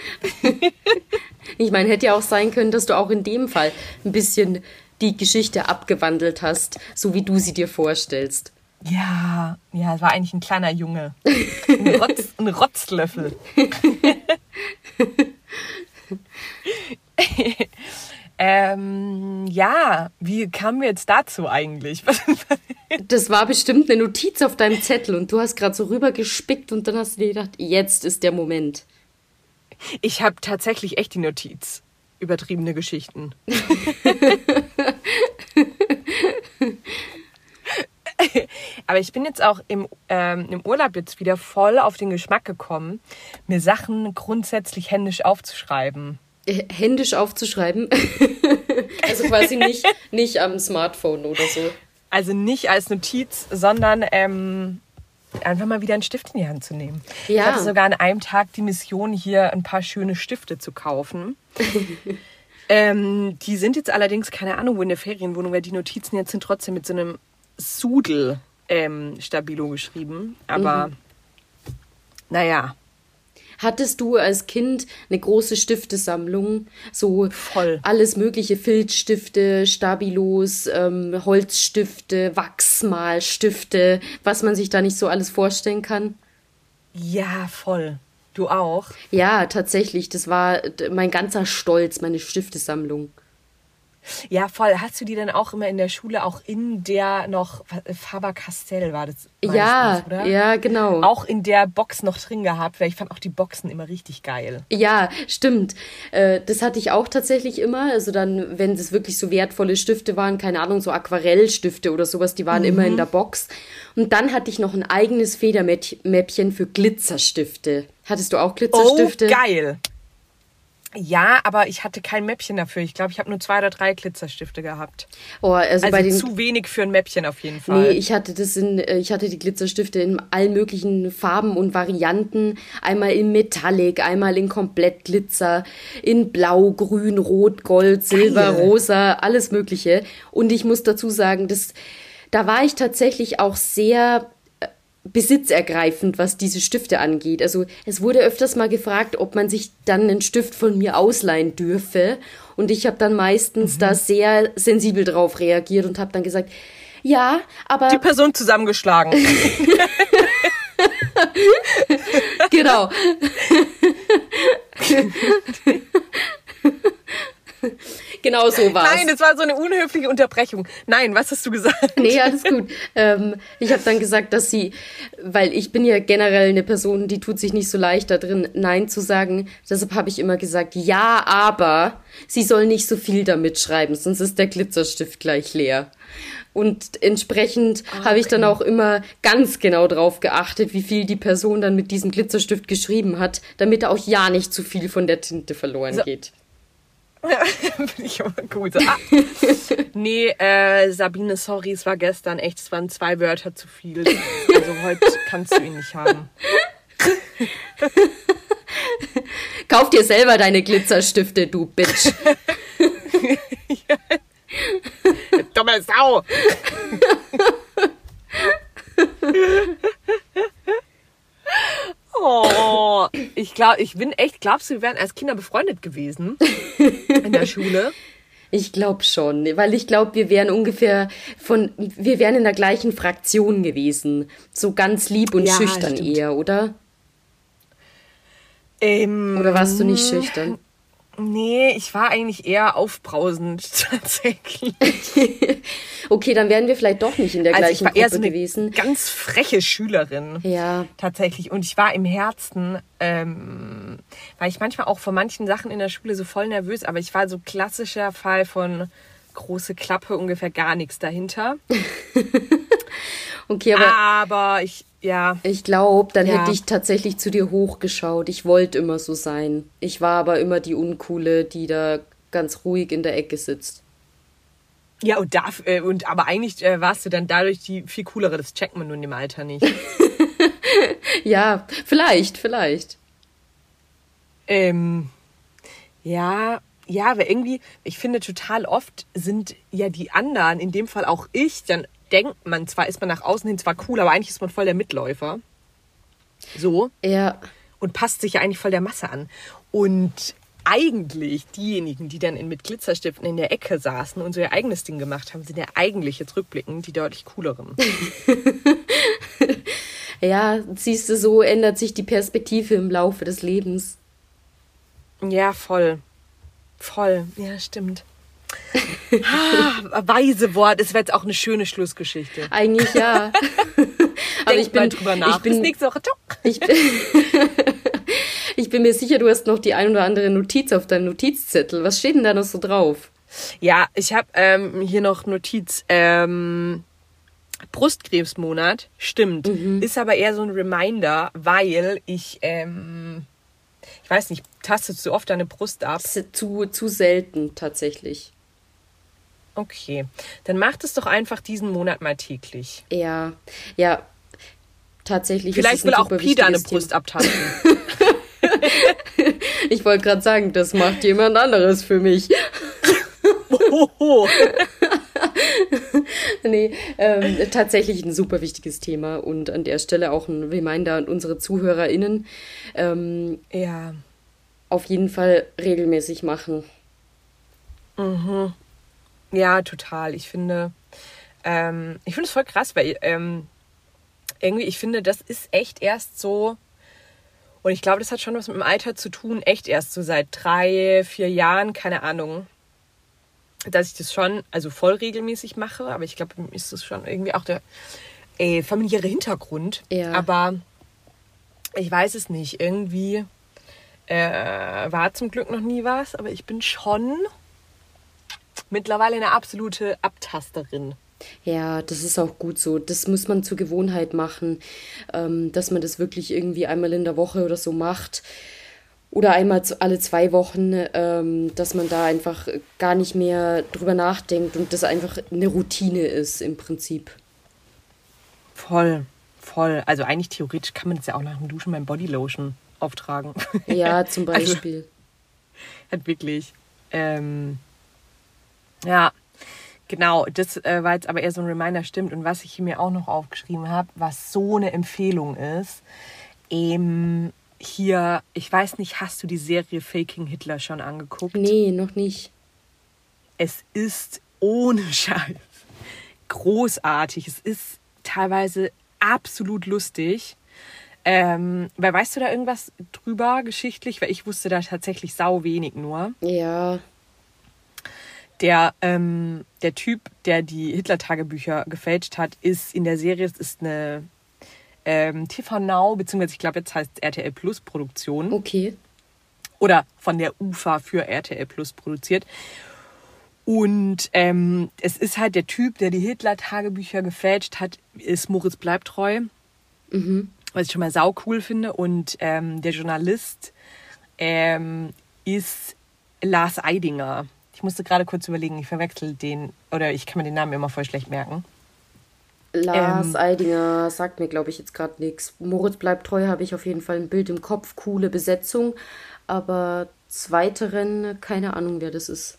ich meine, hätte ja auch sein können, dass du auch in dem Fall ein bisschen die Geschichte abgewandelt hast, so wie du sie dir vorstellst. Ja, ja, es war eigentlich ein kleiner Junge. Ein, Rotz, ein Rotzlöffel. ähm, ja, wie kamen wir jetzt dazu eigentlich? das war bestimmt eine Notiz auf deinem Zettel und du hast gerade so rübergespickt und dann hast du dir gedacht, jetzt ist der Moment. Ich habe tatsächlich echt die Notiz. Übertriebene Geschichten. Aber ich bin jetzt auch im, ähm, im Urlaub jetzt wieder voll auf den Geschmack gekommen, mir Sachen grundsätzlich händisch aufzuschreiben. Händisch aufzuschreiben? also quasi nicht, nicht am Smartphone oder so. Also nicht als Notiz, sondern ähm, einfach mal wieder einen Stift in die Hand zu nehmen. Ja. Ich hatte sogar an einem Tag die Mission, hier ein paar schöne Stifte zu kaufen. ähm, die sind jetzt allerdings, keine Ahnung, wo in der Ferienwohnung, weil die Notizen jetzt sind trotzdem mit so einem Sudel ähm, Stabilo geschrieben. Aber mhm. naja, Hattest du als Kind eine große Stiftesammlung? So Voll. alles mögliche Filzstifte, Stabilos, ähm, Holzstifte, Wachsmalstifte, was man sich da nicht so alles vorstellen kann? Ja, voll. Du auch? Ja, tatsächlich. Das war mein ganzer Stolz, meine Stiftesammlung. Ja, voll. Hast du die dann auch immer in der Schule, auch in der noch, Faber-Castell war das? Ja, oder? ja, genau. Auch in der Box noch drin gehabt, weil ich fand auch die Boxen immer richtig geil. Ja, stimmt. Äh, das hatte ich auch tatsächlich immer. Also dann, wenn es wirklich so wertvolle Stifte waren, keine Ahnung, so Aquarellstifte oder sowas, die waren mhm. immer in der Box. Und dann hatte ich noch ein eigenes Federmäppchen für Glitzerstifte. Hattest du auch Glitzerstifte? Oh, geil. Ja, aber ich hatte kein Mäppchen dafür. Ich glaube, ich habe nur zwei oder drei Glitzerstifte gehabt. Oh, also, also bei den zu wenig für ein Mäppchen auf jeden Fall. Nee, ich hatte das in, äh, ich hatte die Glitzerstifte in allen möglichen Farben und Varianten. Einmal in Metallic, einmal in Komplettglitzer, in Blau, Grün, Rot, Gold, Silber, Geil. Rosa, alles Mögliche. Und ich muss dazu sagen, das, da war ich tatsächlich auch sehr besitzergreifend, was diese Stifte angeht. Also es wurde öfters mal gefragt, ob man sich dann einen Stift von mir ausleihen dürfe. Und ich habe dann meistens mhm. da sehr sensibel drauf reagiert und habe dann gesagt, ja, aber... Die Person zusammengeschlagen. genau. genau so war Nein, das war so eine unhöfliche Unterbrechung. Nein, was hast du gesagt? Nee, alles gut. ähm, ich habe dann gesagt, dass sie, weil ich bin ja generell eine Person, die tut sich nicht so leicht da drin, Nein zu sagen. Deshalb habe ich immer gesagt, ja, aber sie soll nicht so viel damit schreiben, sonst ist der Glitzerstift gleich leer. Und entsprechend okay. habe ich dann auch immer ganz genau drauf geachtet, wie viel die Person dann mit diesem Glitzerstift geschrieben hat, damit auch ja nicht zu viel von der Tinte verloren so. geht. Bin ich aber gut. Ah. nee, äh, Sabine, sorry, es war gestern echt, es waren zwei Wörter zu viel. Also heute kannst du ihn nicht haben. Kauf dir selber deine Glitzerstifte, du Bitch. Dumme Sau! Oh, ich glaube, ich bin echt, glaubst du, wir wären als Kinder befreundet gewesen in der Schule? Ich glaube schon, weil ich glaube, wir wären ungefähr von, wir wären in der gleichen Fraktion gewesen. So ganz lieb und ja, schüchtern stimmt. eher, oder? Ähm, oder warst du nicht schüchtern? Nee, ich war eigentlich eher aufbrausend tatsächlich. okay, dann wären wir vielleicht doch nicht in der also gleichen ich war Gruppe eher so eine gewesen. Ganz freche Schülerin. Ja. Tatsächlich. Und ich war im Herzen, ähm, war ich manchmal auch vor manchen Sachen in der Schule so voll nervös, aber ich war so klassischer Fall von große Klappe, ungefähr gar nichts dahinter. okay, aber. Aber ich ja. Ich glaube, dann ja. hätte ich tatsächlich zu dir hochgeschaut. Ich wollte immer so sein. Ich war aber immer die Uncoole, die da ganz ruhig in der Ecke sitzt. Ja, und, darf, äh, und aber eigentlich äh, warst du dann dadurch die viel coolere. Das checkt man nun in dem Alter nicht. ja, vielleicht, vielleicht. Ähm, ja, ja, aber irgendwie, ich finde total oft sind ja die anderen, in dem Fall auch ich, dann denkt man zwar, ist man nach außen hin zwar cool, aber eigentlich ist man voll der Mitläufer. So. Ja. Und passt sich ja eigentlich voll der Masse an. Und eigentlich diejenigen, die dann in, mit Glitzerstiften in der Ecke saßen und so ihr eigenes Ding gemacht haben, sind ja eigentlich jetzt rückblickend die deutlich cooleren. ja, siehst du, so ändert sich die Perspektive im Laufe des Lebens. Ja, voll. Voll. Ja, stimmt ah, weise Wort. Es wäre jetzt auch eine schöne Schlussgeschichte. Eigentlich ja. Aber ich bin drüber nach. Ich bin, Bis nächste Woche. Ich bin, ich bin mir sicher, du hast noch die ein oder andere Notiz auf deinem Notizzettel. Was steht denn da noch so drauf? Ja, ich habe ähm, hier noch Notiz. Ähm, Brustkrebsmonat, stimmt. Mhm. Ist aber eher so ein Reminder, weil ich, ähm, ich weiß nicht, tastest du oft deine Brust ab? Zu, zu selten tatsächlich. Okay, dann macht es doch einfach diesen Monat mal täglich. Ja, ja, tatsächlich. Vielleicht will auch Pi deine Brust abtasten. ich wollte gerade sagen, das macht jemand anderes für mich. nee, ähm, tatsächlich ein super wichtiges Thema und an der Stelle auch ein Reminder an unsere ZuhörerInnen. Ähm, ja. Auf jeden Fall regelmäßig machen. Mhm. Ja, total. Ich finde, ähm, ich finde es voll krass, weil ähm, irgendwie, ich finde, das ist echt erst so, und ich glaube, das hat schon was mit dem Alter zu tun, echt erst so seit drei, vier Jahren, keine Ahnung, dass ich das schon, also voll regelmäßig mache, aber ich glaube, ist das schon irgendwie auch der ey, familiäre Hintergrund. Ja. Aber ich weiß es nicht, irgendwie äh, war zum Glück noch nie was, aber ich bin schon mittlerweile eine absolute Abtasterin. Ja, das ist auch gut so. Das muss man zur Gewohnheit machen, ähm, dass man das wirklich irgendwie einmal in der Woche oder so macht. Oder einmal alle zwei Wochen, ähm, dass man da einfach gar nicht mehr drüber nachdenkt und das einfach eine Routine ist im Prinzip. Voll, voll. Also eigentlich theoretisch kann man das ja auch nach dem Duschen beim Bodylotion auftragen. Ja, zum also, Beispiel. Also, halt wirklich. Ähm, ja, genau. Das äh, war jetzt aber eher so ein Reminder, stimmt. Und was ich mir auch noch aufgeschrieben habe, was so eine Empfehlung ist, eben hier, ich weiß nicht, hast du die Serie Faking Hitler schon angeguckt? Nee, noch nicht. Es ist ohne Scheiß großartig. Es ist teilweise absolut lustig. Ähm, weil weißt du da irgendwas drüber geschichtlich? Weil ich wusste da tatsächlich sau wenig nur. Ja. Der, ähm, der Typ, der die Hitler-Tagebücher gefälscht hat, ist in der Serie, es ist eine ähm, TV Now, beziehungsweise ich glaube, jetzt heißt es RTL Plus Produktion. Okay. Oder von der UFA für RTL Plus produziert. Und ähm, es ist halt der Typ, der die Hitler-Tagebücher gefälscht hat, ist Moritz Bleibtreu. Mhm. Was ich schon mal sau cool finde. Und ähm, der Journalist ähm, ist Lars Eidinger. Ich musste gerade kurz überlegen, ich verwechsel den, oder ich kann mir den Namen immer voll schlecht merken. Lars ähm, Eidinger sagt mir, glaube ich, jetzt gerade nichts. Moritz bleibt treu, habe ich auf jeden Fall ein Bild im Kopf, coole Besetzung, aber zweiteren, keine Ahnung, wer das ist.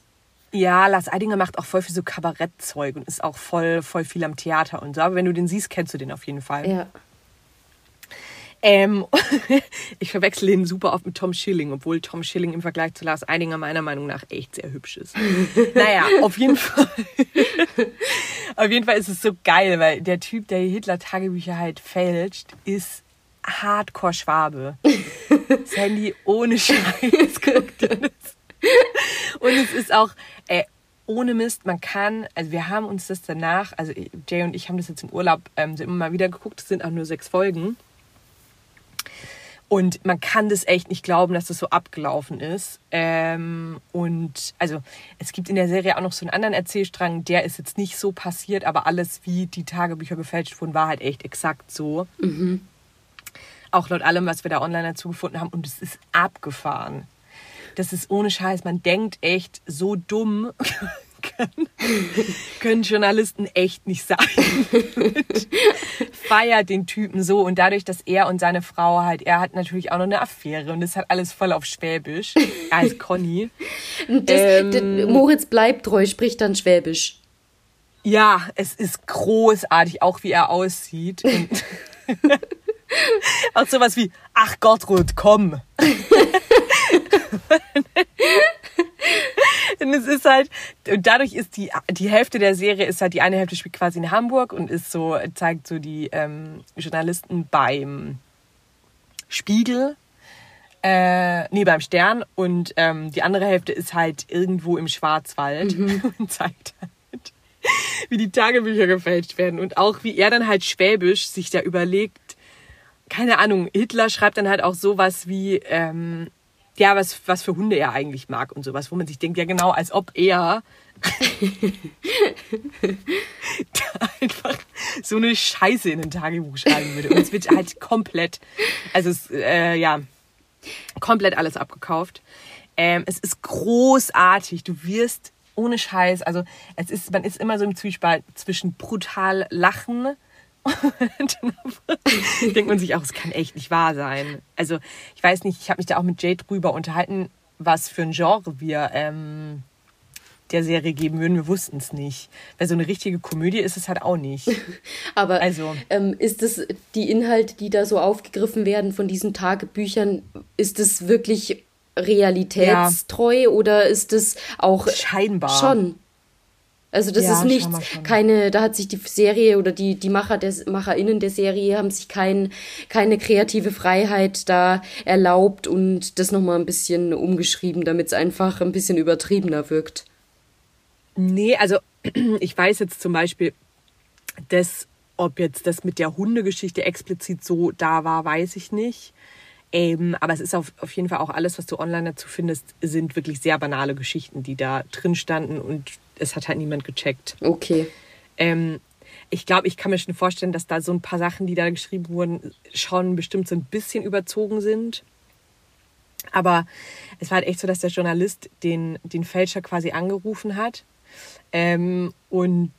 Ja, Lars Eidinger macht auch voll viel so Kabarettzeug und ist auch voll, voll viel am Theater und so. Aber wenn du den siehst, kennst du den auf jeden Fall. Ja. Ähm, ich verwechsel ihn super oft mit Tom Schilling, obwohl Tom Schilling im Vergleich zu Lars Eidinger meiner Meinung nach echt sehr hübsch ist. naja, auf jeden Fall. auf jeden Fall ist es so geil, weil der Typ, der Hitler-Tagebücher halt fälscht, ist Hardcore Schwabe. Das Handy ohne Scheiß, guckt. Und es ist auch, ey, ohne Mist, man kann, also wir haben uns das danach, also Jay und ich haben das jetzt im Urlaub ähm, immer mal wieder geguckt, es sind auch nur sechs Folgen. Und man kann das echt nicht glauben, dass das so abgelaufen ist. Ähm, und also es gibt in der Serie auch noch so einen anderen Erzählstrang, der ist jetzt nicht so passiert, aber alles, wie die Tagebücher gefälscht wurden, war halt echt exakt so. Mhm. Auch laut allem, was wir da online dazu gefunden haben. Und es ist abgefahren. Das ist ohne Scheiß. Man denkt echt so dumm. können, können Journalisten echt nicht sein. Feiert den Typen so und dadurch, dass er und seine Frau halt, er hat natürlich auch noch eine Affäre und das hat alles voll auf Schwäbisch. Er heißt Conny. Das, ähm, Moritz bleibt treu, spricht dann Schwäbisch. Ja, es ist großartig, auch wie er aussieht. Und auch sowas wie, ach Gottrud, komm. und es ist halt, und dadurch ist die, die Hälfte der Serie ist halt, die eine Hälfte spielt quasi in Hamburg und ist so, zeigt so die ähm, Journalisten beim Spiegel, äh, nee, beim Stern und ähm, die andere Hälfte ist halt irgendwo im Schwarzwald mhm. und zeigt halt, wie die Tagebücher gefälscht werden und auch wie er dann halt schwäbisch sich da überlegt, keine Ahnung, Hitler schreibt dann halt auch sowas wie, ähm, ja, was, was für Hunde er eigentlich mag und sowas, wo man sich denkt, ja genau, als ob er da einfach so eine Scheiße in ein Tagebuch schreiben würde. Und es wird halt komplett, also es, äh, ja, komplett alles abgekauft. Ähm, es ist großartig. Du wirst ohne Scheiß, also es ist, man ist immer so im Zwiespalt zwischen brutal lachen denkt man sich auch, es kann echt nicht wahr sein. Also ich weiß nicht, ich habe mich da auch mit Jade drüber unterhalten, was für ein Genre wir ähm, der Serie geben würden. Wir wussten es nicht. Weil so eine richtige Komödie ist es halt auch nicht. Aber also, ähm, ist es die Inhalte, die da so aufgegriffen werden von diesen Tagebüchern, ist es wirklich realitätstreu ja. oder ist es auch scheinbar schon? Also das ja, ist nicht keine, da hat sich die Serie oder die, die Macher des, MacherInnen der Serie haben sich kein, keine kreative Freiheit da erlaubt und das nochmal ein bisschen umgeschrieben, damit es einfach ein bisschen übertriebener wirkt. Nee, also ich weiß jetzt zum Beispiel, dass, ob jetzt das mit der Hundegeschichte explizit so da war, weiß ich nicht. Ähm, aber es ist auf, auf jeden Fall auch alles, was du online dazu findest, sind wirklich sehr banale Geschichten, die da drin standen und es hat halt niemand gecheckt. Okay. Ähm, ich glaube, ich kann mir schon vorstellen, dass da so ein paar Sachen, die da geschrieben wurden, schon bestimmt so ein bisschen überzogen sind. Aber es war halt echt so, dass der Journalist den, den Fälscher quasi angerufen hat. Ähm, und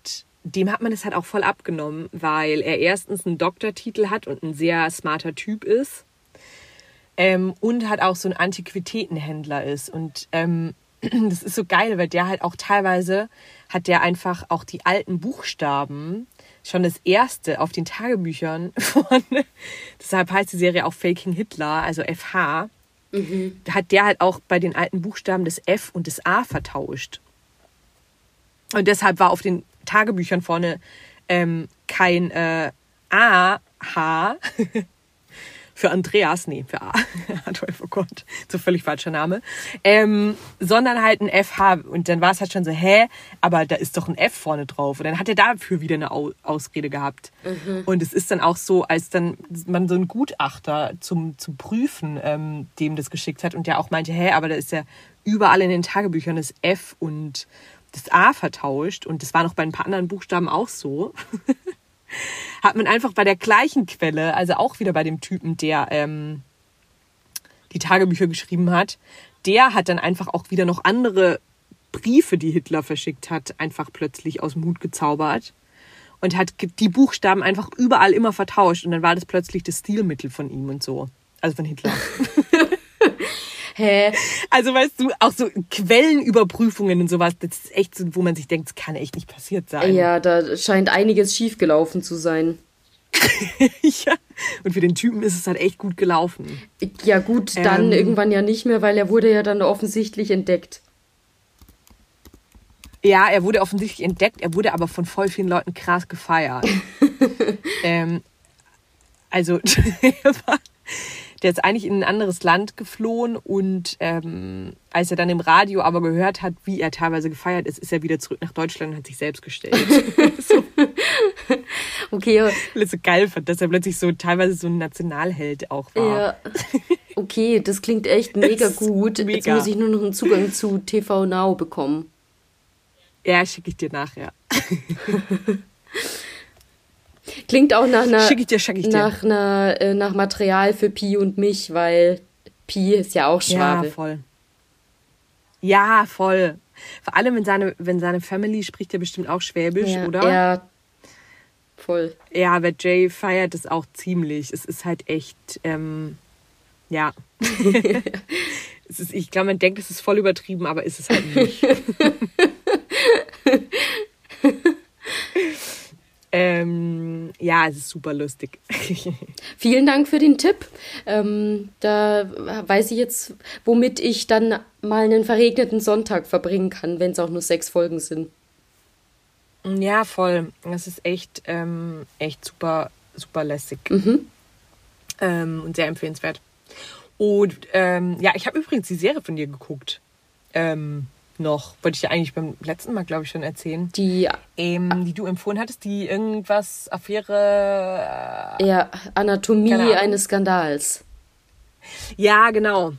dem hat man es halt auch voll abgenommen, weil er erstens einen Doktortitel hat und ein sehr smarter Typ ist. Ähm, und halt auch so ein Antiquitätenhändler ist. Und ähm, das ist so geil, weil der halt auch teilweise hat der einfach auch die alten Buchstaben schon das erste auf den Tagebüchern von, deshalb heißt die Serie auch Faking Hitler, also FH, mhm. hat der halt auch bei den alten Buchstaben das F und das A vertauscht. Und deshalb war auf den Tagebüchern vorne ähm, kein äh, A, H, für Andreas, nee, für A, Adolf, oh Gott, so völlig falscher Name, ähm, sondern halt ein FH. Und dann war es halt schon so, hä, aber da ist doch ein F vorne drauf. Und dann hat er dafür wieder eine Ausrede gehabt. Mhm. Und es ist dann auch so, als dann man so einen Gutachter zum, zum Prüfen ähm, dem das geschickt hat und der auch meinte, hä, aber da ist ja überall in den Tagebüchern das F und das A vertauscht. Und das war noch bei ein paar anderen Buchstaben auch so. hat man einfach bei der gleichen Quelle, also auch wieder bei dem Typen, der ähm, die Tagebücher geschrieben hat, der hat dann einfach auch wieder noch andere Briefe, die Hitler verschickt hat, einfach plötzlich aus dem Hut gezaubert und hat die Buchstaben einfach überall immer vertauscht und dann war das plötzlich das Stilmittel von ihm und so. Also von Hitler. Hä? Also weißt du, auch so Quellenüberprüfungen und sowas, das ist echt so, wo man sich denkt, das kann echt nicht passiert sein. Ja, da scheint einiges schiefgelaufen zu sein. ja. Und für den Typen ist es halt echt gut gelaufen. Ja, gut, dann ähm, irgendwann ja nicht mehr, weil er wurde ja dann offensichtlich entdeckt. Ja, er wurde offensichtlich entdeckt, er wurde aber von voll vielen Leuten krass gefeiert. ähm, also, er war, der ist eigentlich in ein anderes Land geflohen und ähm, als er dann im Radio aber gehört hat, wie er teilweise gefeiert ist, ist er wieder zurück nach Deutschland und hat sich selbst gestellt. so. Okay. Weil er so geil fand, dass er plötzlich so teilweise so ein Nationalheld auch war. Ja. Okay, das klingt echt mega gut. Mega. Jetzt muss ich nur noch einen Zugang zu TV Now bekommen. Ja, schicke ich dir nachher. Klingt auch nach einer, schick ich dir, schick ich dir. Nach, einer, äh, nach Material für Pi und mich, weil Pi ist ja auch Schwabe. Ja, voll. Ja, voll. Vor allem, wenn seine, wenn seine Family spricht ja bestimmt auch Schwäbisch, ja, oder? Ja, voll. Ja, aber Jay feiert es auch ziemlich. Es ist halt echt, ähm, ja. es ist, ich glaube, man denkt, es ist voll übertrieben, aber ist es halt nicht. Ähm, ja, es ist super lustig. Vielen Dank für den Tipp. Ähm, da weiß ich jetzt, womit ich dann mal einen verregneten Sonntag verbringen kann, wenn es auch nur sechs Folgen sind. Ja, voll. Das ist echt, ähm, echt super, super lässig. Mhm. Ähm, und sehr empfehlenswert. Und ähm, ja, ich habe übrigens die Serie von dir geguckt. Ähm, noch, wollte ich dir eigentlich beim letzten Mal, glaube ich, schon erzählen. Die, ähm, die du empfohlen hattest, die irgendwas Affäre. Äh, ja, Anatomie eines Skandals. Ja, genau.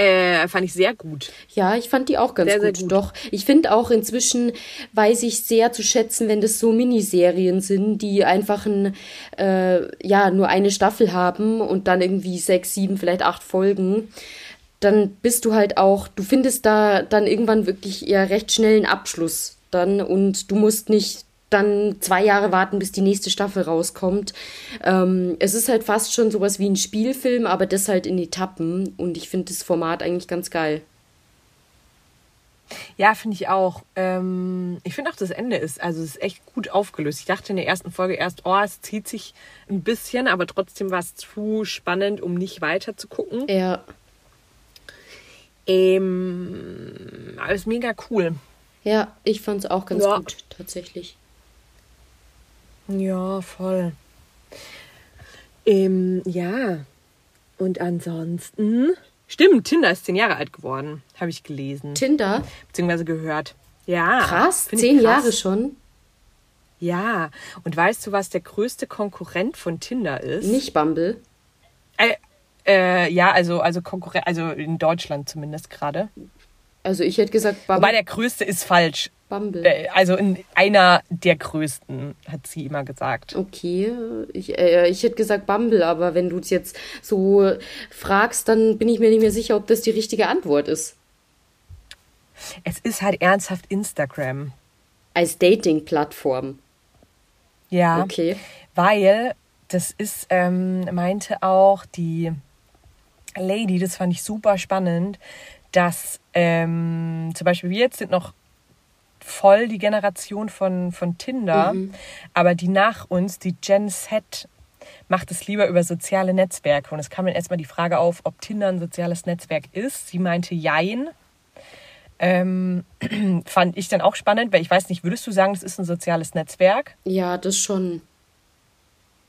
Äh, fand ich sehr gut. Ja, ich fand die auch ganz sehr, gut. Sehr gut. Doch, ich finde auch inzwischen weiß ich sehr zu schätzen, wenn das so Miniserien sind, die einfach ein, äh, ja, nur eine Staffel haben und dann irgendwie sechs, sieben, vielleicht acht Folgen dann bist du halt auch, du findest da dann irgendwann wirklich eher recht schnell einen Abschluss dann und du musst nicht dann zwei Jahre warten, bis die nächste Staffel rauskommt. Ähm, es ist halt fast schon sowas wie ein Spielfilm, aber das halt in Etappen und ich finde das Format eigentlich ganz geil. Ja, finde ich auch. Ähm, ich finde auch, das Ende ist, also es ist echt gut aufgelöst. Ich dachte in der ersten Folge erst, oh, es zieht sich ein bisschen, aber trotzdem war es zu spannend, um nicht weiter zu gucken. Ja. Ähm, alles mega cool. Ja, ich fand es auch ganz ja. gut, tatsächlich. Ja, voll. Ähm, ja. Und ansonsten. Stimmt, Tinder ist zehn Jahre alt geworden, habe ich gelesen. Tinder? Beziehungsweise gehört. Ja. Krass, zehn krass. Jahre schon. Ja. Und weißt du, was der größte Konkurrent von Tinder ist? Nicht Bumble. Äh, äh, ja, also, also Konkurrenz, also in Deutschland zumindest gerade. Also ich hätte gesagt Bumble. Wobei der größte ist falsch. Bumble. Äh, also in einer der größten, hat sie immer gesagt. Okay, ich, äh, ich hätte gesagt Bumble, aber wenn du es jetzt so fragst, dann bin ich mir nicht mehr sicher, ob das die richtige Antwort ist. Es ist halt ernsthaft Instagram. Als Dating-Plattform. Ja. Okay. Weil das ist, ähm, meinte auch die Lady, das fand ich super spannend, dass ähm, zum Beispiel wir jetzt sind noch voll die Generation von, von Tinder, mhm. aber die nach uns, die Gen Z, macht es lieber über soziale Netzwerke. Und es kam dann erstmal die Frage auf, ob Tinder ein soziales Netzwerk ist. Sie meinte Jein. Ähm, fand ich dann auch spannend, weil ich weiß nicht, würdest du sagen, das ist ein soziales Netzwerk? Ja, das schon.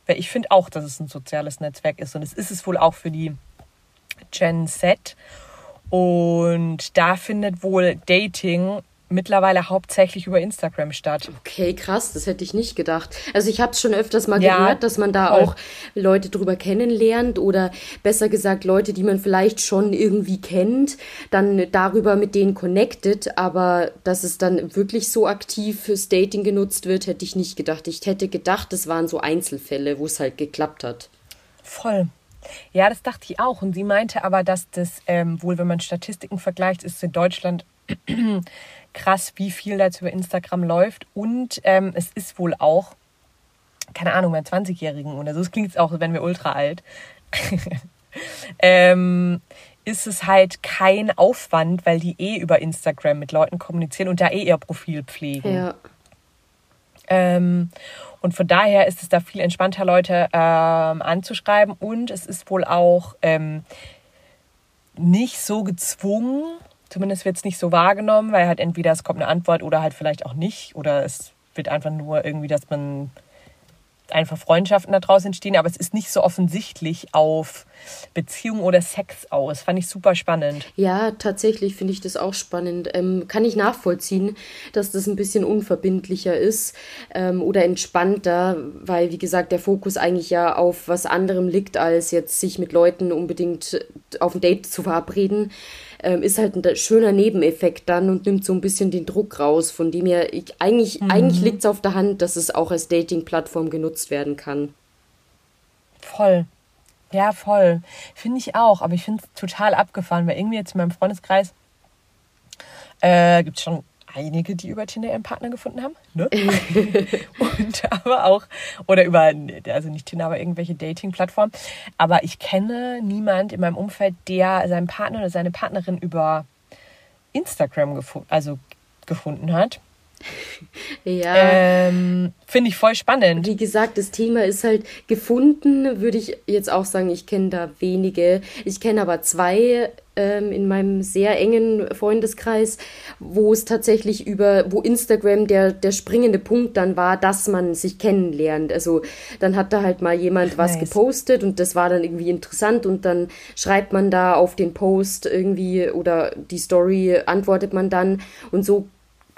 Weil ich finde auch, dass es ein soziales Netzwerk ist. Und es ist es wohl auch für die Gen Z. Und da findet wohl Dating mittlerweile hauptsächlich über Instagram statt. Okay, krass, das hätte ich nicht gedacht. Also ich habe es schon öfters mal ja, gehört, dass man da voll. auch Leute drüber kennenlernt oder besser gesagt Leute, die man vielleicht schon irgendwie kennt, dann darüber mit denen connected, aber dass es dann wirklich so aktiv fürs Dating genutzt wird, hätte ich nicht gedacht. Ich hätte gedacht, das waren so Einzelfälle, wo es halt geklappt hat. Voll. Ja, das dachte ich auch. Und sie meinte aber, dass das ähm, wohl, wenn man Statistiken vergleicht, ist in Deutschland krass, wie viel dazu über Instagram läuft. Und ähm, es ist wohl auch, keine Ahnung, bei 20-Jährigen oder so, es klingt auch, wenn wir ultra alt, ähm, ist es halt kein Aufwand, weil die eh über Instagram mit Leuten kommunizieren und da eh ihr Profil pflegen. Ja. Ähm, und von daher ist es da viel entspannter, Leute ähm, anzuschreiben. Und es ist wohl auch ähm, nicht so gezwungen, zumindest wird es nicht so wahrgenommen, weil halt entweder es kommt eine Antwort oder halt vielleicht auch nicht. Oder es wird einfach nur irgendwie, dass man einfach Freundschaften daraus entstehen, aber es ist nicht so offensichtlich auf Beziehung oder Sex aus. Fand ich super spannend. Ja, tatsächlich finde ich das auch spannend. Ähm, kann ich nachvollziehen, dass das ein bisschen unverbindlicher ist ähm, oder entspannter, weil, wie gesagt, der Fokus eigentlich ja auf was anderem liegt, als jetzt sich mit Leuten unbedingt auf ein Date zu verabreden ähm, ist halt ein schöner Nebeneffekt dann und nimmt so ein bisschen den Druck raus, von dem her, ich, eigentlich, mhm. eigentlich liegt es auf der Hand, dass es auch als Dating-Plattform genutzt werden kann. Voll. Ja, voll. Finde ich auch, aber ich finde es total abgefahren, weil irgendwie jetzt in meinem Freundeskreis äh, gibt es schon einige, die über Tinder ihren Partner gefunden haben. Ne? und aber auch, oder über, also nicht Tinder, aber irgendwelche Dating-Plattformen. Aber ich kenne niemand in meinem Umfeld, der seinen Partner oder seine Partnerin über Instagram gefu also gefunden hat. Ja. Ähm, Finde ich voll spannend. Wie gesagt, das Thema ist halt gefunden, würde ich jetzt auch sagen, ich kenne da wenige. Ich kenne aber zwei ähm, in meinem sehr engen Freundeskreis, wo es tatsächlich über, wo Instagram der, der springende Punkt dann war, dass man sich kennenlernt. Also dann hat da halt mal jemand was nice. gepostet und das war dann irgendwie interessant und dann schreibt man da auf den Post irgendwie oder die Story antwortet man dann und so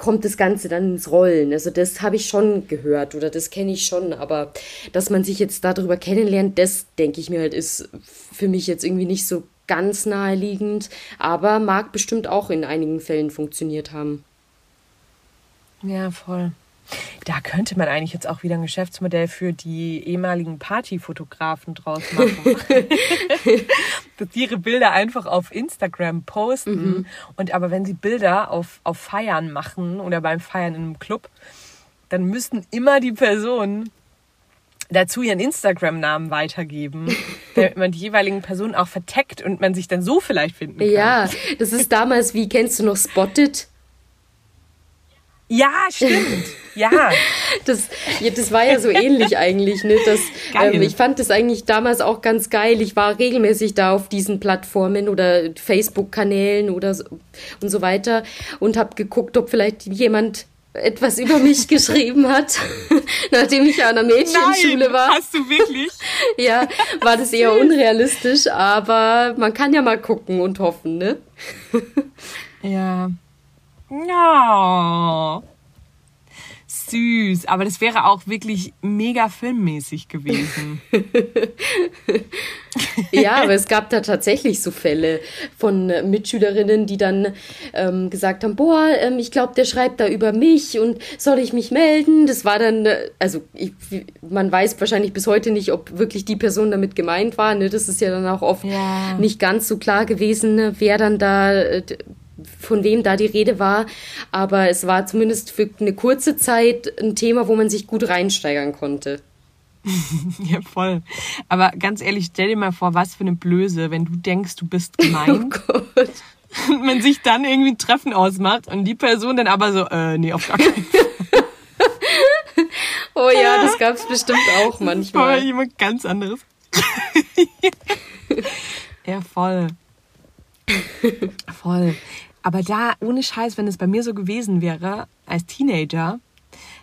kommt das Ganze dann ins Rollen. Also das habe ich schon gehört oder das kenne ich schon, aber dass man sich jetzt darüber kennenlernt, das denke ich mir halt ist für mich jetzt irgendwie nicht so ganz naheliegend, aber mag bestimmt auch in einigen Fällen funktioniert haben. Ja, voll. Da könnte man eigentlich jetzt auch wieder ein Geschäftsmodell für die ehemaligen Partyfotografen draus machen. Dass die ihre Bilder einfach auf Instagram posten. Mhm. Und aber wenn sie Bilder auf, auf Feiern machen oder beim Feiern in einem Club, dann müssten immer die Personen dazu ihren Instagram-Namen weitergeben, damit man die jeweiligen Personen auch verteckt und man sich dann so vielleicht finden kann. Ja, das ist damals, wie kennst du noch Spotted? Ja, stimmt. Ja. Das, ja, das war ja so ähnlich eigentlich. Ne? Das, ähm, ich fand das eigentlich damals auch ganz geil. Ich war regelmäßig da auf diesen Plattformen oder Facebook-Kanälen oder so, und so weiter und habe geguckt, ob vielleicht jemand etwas über mich geschrieben hat, nachdem ich an der Mädchenschule Nein, war. Hast du wirklich? ja, war das eher unrealistisch, aber man kann ja mal gucken und hoffen, ne? ja. Ja. Süß, aber das wäre auch wirklich mega filmmäßig gewesen. ja, aber es gab da tatsächlich so Fälle von Mitschülerinnen, die dann ähm, gesagt haben, boah, ähm, ich glaube, der schreibt da über mich und soll ich mich melden? Das war dann, also ich, man weiß wahrscheinlich bis heute nicht, ob wirklich die Person damit gemeint war. Ne? Das ist ja dann auch oft ja. nicht ganz so klar gewesen, wer dann da äh, von wem da die Rede war, aber es war zumindest für eine kurze Zeit ein Thema, wo man sich gut reinsteigern konnte. ja, voll. Aber ganz ehrlich, stell dir mal vor, was für eine Blöße, wenn du denkst, du bist gemein. Oh Gott. Und man sich dann irgendwie ein Treffen ausmacht und die Person dann aber so, äh, nee, auf gar keinen Fall. oh ja, das gab es bestimmt auch manchmal. Das jemand ganz anderes. ja, voll. Voll. Aber da, ohne Scheiß, wenn es bei mir so gewesen wäre, als Teenager,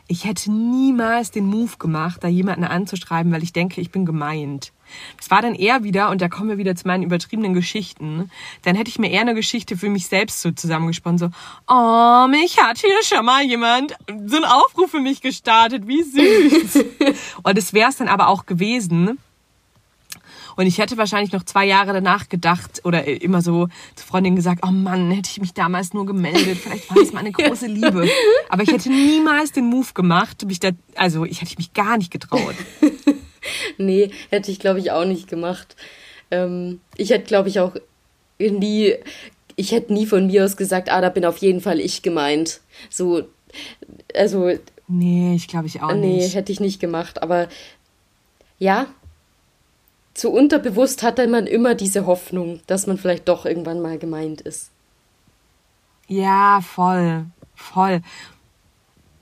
ich hätte niemals den Move gemacht, da jemanden anzuschreiben, weil ich denke, ich bin gemeint. Es war dann eher wieder, und da kommen wir wieder zu meinen übertriebenen Geschichten, dann hätte ich mir eher eine Geschichte für mich selbst so zusammengesponnen, so, oh, mich hat hier schon mal jemand so einen Aufruf für mich gestartet, wie süß. und das wäre es dann aber auch gewesen. Und ich hätte wahrscheinlich noch zwei Jahre danach gedacht oder immer so zu Freundinnen gesagt, oh Mann, hätte ich mich damals nur gemeldet, vielleicht war das meine große Liebe. Aber ich hätte niemals den Move gemacht, mich da, also ich hätte mich gar nicht getraut. nee, hätte ich glaube ich auch nicht gemacht. Ähm, ich hätte glaube ich auch nie, ich hätte nie von mir aus gesagt, ah, da bin auf jeden Fall ich gemeint. So, also. Nee, ich glaube ich auch nee, nicht. Nee, hätte ich nicht gemacht. Aber ja, so unterbewusst hatte man immer diese Hoffnung, dass man vielleicht doch irgendwann mal gemeint ist. Ja, voll, voll.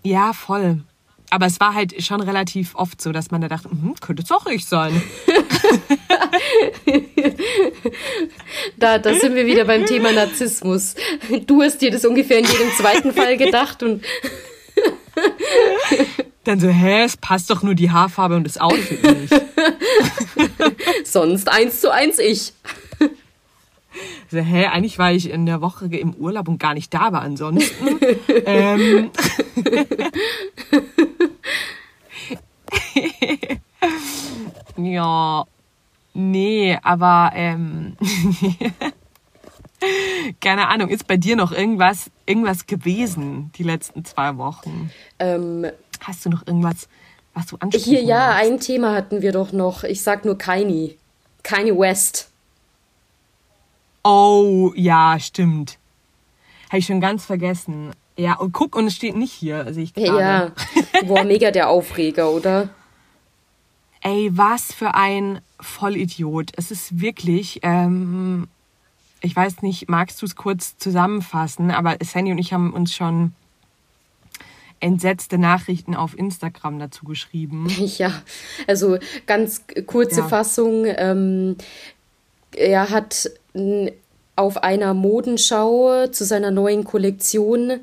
Ja, voll. Aber es war halt schon relativ oft so, dass man da dachte, hm, könnte es auch ich sein. da, da sind wir wieder beim Thema Narzissmus. Du hast dir das ungefähr in jedem zweiten Fall gedacht und dann so, hä, es passt doch nur die Haarfarbe und das Outfit nicht. Sonst eins zu eins ich. So, hä, eigentlich war ich in der Woche im Urlaub und gar nicht da, aber ansonsten. ähm, ja, nee, aber ähm, keine Ahnung, ist bei dir noch irgendwas, irgendwas gewesen die letzten zwei Wochen? Ähm, Hast du noch irgendwas, was du ansprichst? Hier, ja, willst? ein Thema hatten wir doch noch. Ich sag nur Kanye. Kanye West. Oh, ja, stimmt. Habe ich schon ganz vergessen. Ja, und guck, und es steht nicht hier, sehe ich gerade. Ja, boah, mega der Aufreger, oder? Ey, was für ein Vollidiot. Es ist wirklich, ähm, ich weiß nicht, magst du es kurz zusammenfassen, aber Sandy und ich haben uns schon entsetzte Nachrichten auf Instagram dazu geschrieben. Ja, also ganz kurze ja. Fassung. Ähm, er hat auf einer Modenschau zu seiner neuen Kollektion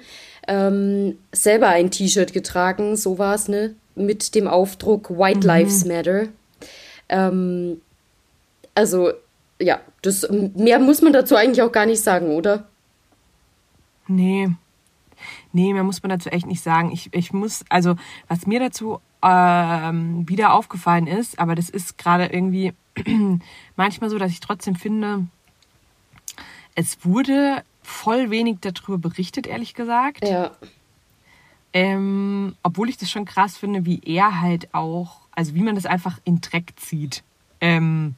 ähm, selber ein T-Shirt getragen, so war es, ne? Mit dem Aufdruck White mhm. Lives Matter. Ähm, also, ja, das mehr muss man dazu eigentlich auch gar nicht sagen, oder? Nee, Nee, mehr muss man dazu echt nicht sagen. Ich, ich muss, also was mir dazu ähm, wieder aufgefallen ist, aber das ist gerade irgendwie manchmal so, dass ich trotzdem finde, es wurde voll wenig darüber berichtet, ehrlich gesagt. Ja. Ähm, obwohl ich das schon krass finde, wie er halt auch, also wie man das einfach in Dreck zieht. Ähm,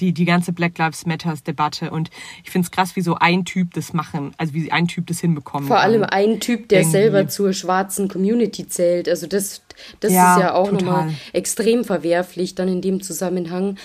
die, die ganze Black Lives Matters Debatte. Und ich finde es krass, wie so ein Typ das machen, also wie ein Typ das hinbekommen Vor allem ein Typ, der irgendwie. selber zur schwarzen Community zählt. Also das, das ja, ist ja auch nochmal extrem verwerflich dann in dem Zusammenhang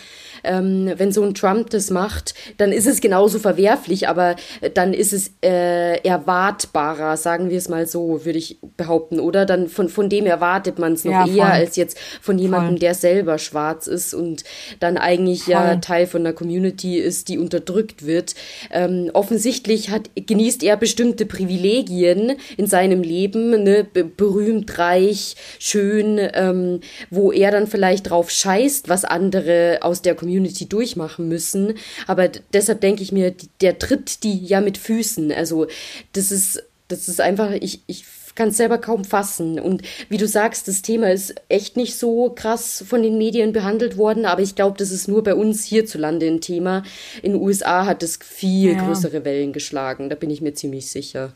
ähm, wenn so ein Trump das macht, dann ist es genauso verwerflich, aber dann ist es äh, erwartbarer, sagen wir es mal so, würde ich behaupten, oder? Dann von, von dem erwartet man es noch ja, eher als jetzt von jemandem, voll. der selber schwarz ist und dann eigentlich voll. ja Teil von einer Community ist, die unterdrückt wird. Ähm, offensichtlich hat, genießt er bestimmte Privilegien in seinem Leben, ne, berühmt, reich, schön, ähm, wo er dann vielleicht drauf scheißt, was andere aus der Community Community durchmachen müssen. Aber deshalb denke ich mir, der tritt die ja mit Füßen. Also das ist, das ist einfach, ich, ich kann es selber kaum fassen. Und wie du sagst, das Thema ist echt nicht so krass von den Medien behandelt worden, aber ich glaube, das ist nur bei uns hierzulande ein Thema. In den USA hat es viel ja. größere Wellen geschlagen, da bin ich mir ziemlich sicher.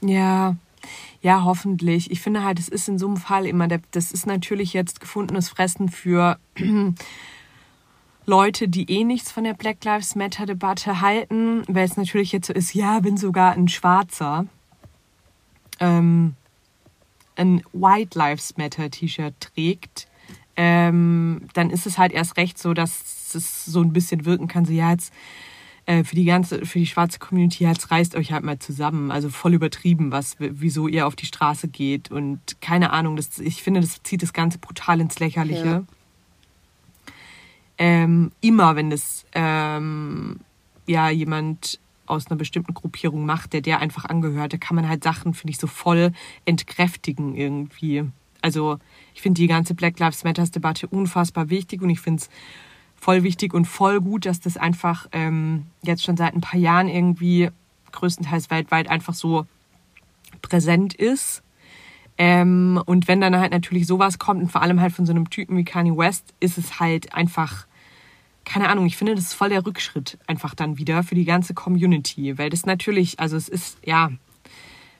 Ja, ja, hoffentlich. Ich finde halt, es ist in so einem Fall immer, das ist natürlich jetzt gefundenes Fressen für Leute, die eh nichts von der Black Lives Matter Debatte halten, weil es natürlich jetzt so ist, ja, wenn sogar ein Schwarzer. Ähm, ein White Lives Matter T-Shirt trägt, ähm, dann ist es halt erst recht so, dass es so ein bisschen wirken kann, so ja, jetzt äh, für die ganze, für die schwarze Community, jetzt reißt euch halt mal zusammen. Also voll übertrieben, was, wieso ihr auf die Straße geht und keine Ahnung. Das, ich finde, das zieht das Ganze brutal ins Lächerliche. Ja. Ähm, immer wenn das ähm, ja jemand aus einer bestimmten Gruppierung macht, der der einfach angehört, da kann man halt Sachen, finde ich, so voll entkräftigen irgendwie. Also ich finde die ganze Black Lives Matters Debatte unfassbar wichtig und ich finde es voll wichtig und voll gut, dass das einfach ähm, jetzt schon seit ein paar Jahren irgendwie größtenteils weltweit einfach so präsent ist. Ähm, und wenn dann halt natürlich sowas kommt und vor allem halt von so einem Typen wie Kanye West, ist es halt einfach, keine Ahnung, ich finde, das ist voll der Rückschritt einfach dann wieder für die ganze Community, weil das natürlich, also es ist, ja,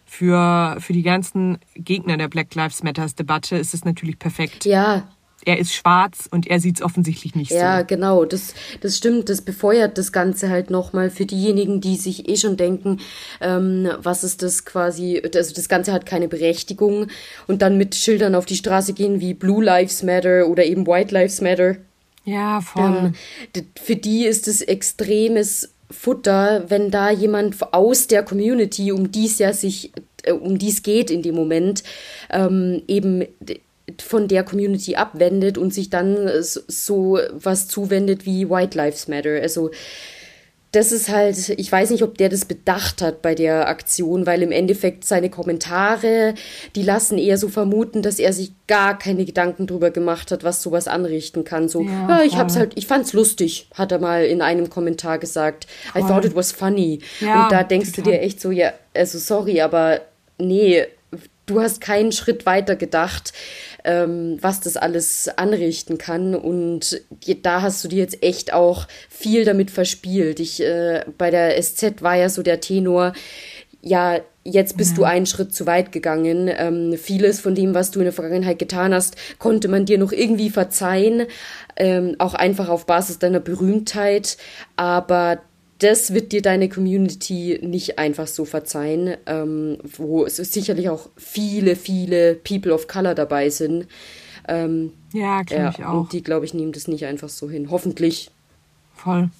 für, für die ganzen Gegner der Black Lives Matters Debatte ist es natürlich perfekt. Ja, er ist schwarz und er sieht es offensichtlich nicht ja, so. Ja, genau, das, das stimmt. Das befeuert das Ganze halt nochmal für diejenigen, die sich eh schon denken, ähm, was ist das quasi, also das Ganze hat keine Berechtigung und dann mit Schildern auf die Straße gehen wie Blue Lives Matter oder eben White Lives Matter. Ja, voll. Ähm, für die ist es extremes Futter, wenn da jemand aus der Community, um die es ja sich, äh, um die es geht in dem Moment, ähm, eben von der Community abwendet und sich dann so was zuwendet wie White Lives Matter. Also das ist halt, ich weiß nicht, ob der das bedacht hat bei der Aktion, weil im Endeffekt seine Kommentare, die lassen eher so vermuten, dass er sich gar keine Gedanken drüber gemacht hat, was sowas anrichten kann. So, ja, ja ich hab's halt, ich fand's lustig, hat er mal in einem Kommentar gesagt. Voll. I thought it was funny. Ja, und da denkst total. du dir echt so, ja, also sorry, aber nee, du hast keinen Schritt weiter gedacht ähm, was das alles anrichten kann. Und da hast du dir jetzt echt auch viel damit verspielt. Ich, äh, bei der SZ war ja so der Tenor, ja, jetzt bist ja. du einen Schritt zu weit gegangen. Ähm, vieles von dem, was du in der Vergangenheit getan hast, konnte man dir noch irgendwie verzeihen, ähm, auch einfach auf Basis deiner Berühmtheit. Aber das wird dir deine Community nicht einfach so verzeihen, ähm, wo es sicherlich auch viele, viele People of Color dabei sind. Ähm, ja, glaube ja, ich auch. Und die, glaube ich, nehmen das nicht einfach so hin. Hoffentlich. Voll.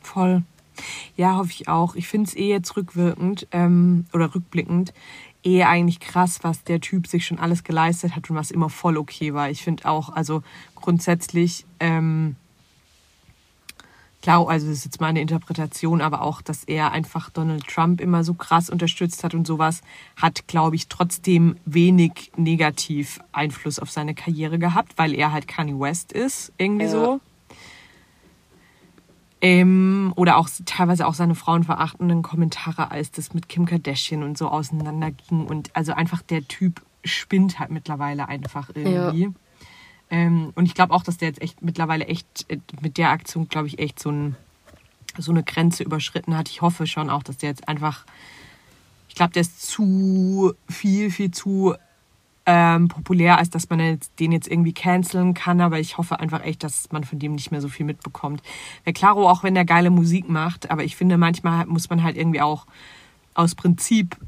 Voll. Ja, hoffe ich auch. Ich finde es eh jetzt rückwirkend ähm, oder rückblickend eh eigentlich krass, was der Typ sich schon alles geleistet hat und was immer voll okay war. Ich finde auch, also grundsätzlich ähm, klar, also das ist jetzt meine Interpretation, aber auch, dass er einfach Donald Trump immer so krass unterstützt hat und sowas, hat, glaube ich, trotzdem wenig negativ Einfluss auf seine Karriere gehabt, weil er halt Kanye West ist, irgendwie ja. so. Ähm, oder auch teilweise auch seine frauenverachtenden Kommentare, als das mit Kim Kardashian und so auseinanderging. Und also einfach der Typ spinnt halt mittlerweile einfach irgendwie. Ja. Ähm, und ich glaube auch, dass der jetzt echt mittlerweile echt äh, mit der Aktion, glaube ich, echt so, ein, so eine Grenze überschritten hat. Ich hoffe schon auch, dass der jetzt einfach, ich glaube, der ist zu viel, viel zu ähm, populär, als dass man den jetzt irgendwie canceln kann. Aber ich hoffe einfach echt, dass man von dem nicht mehr so viel mitbekommt. Weil Claro, auch wenn der geile Musik macht, aber ich finde, manchmal muss man halt irgendwie auch aus Prinzip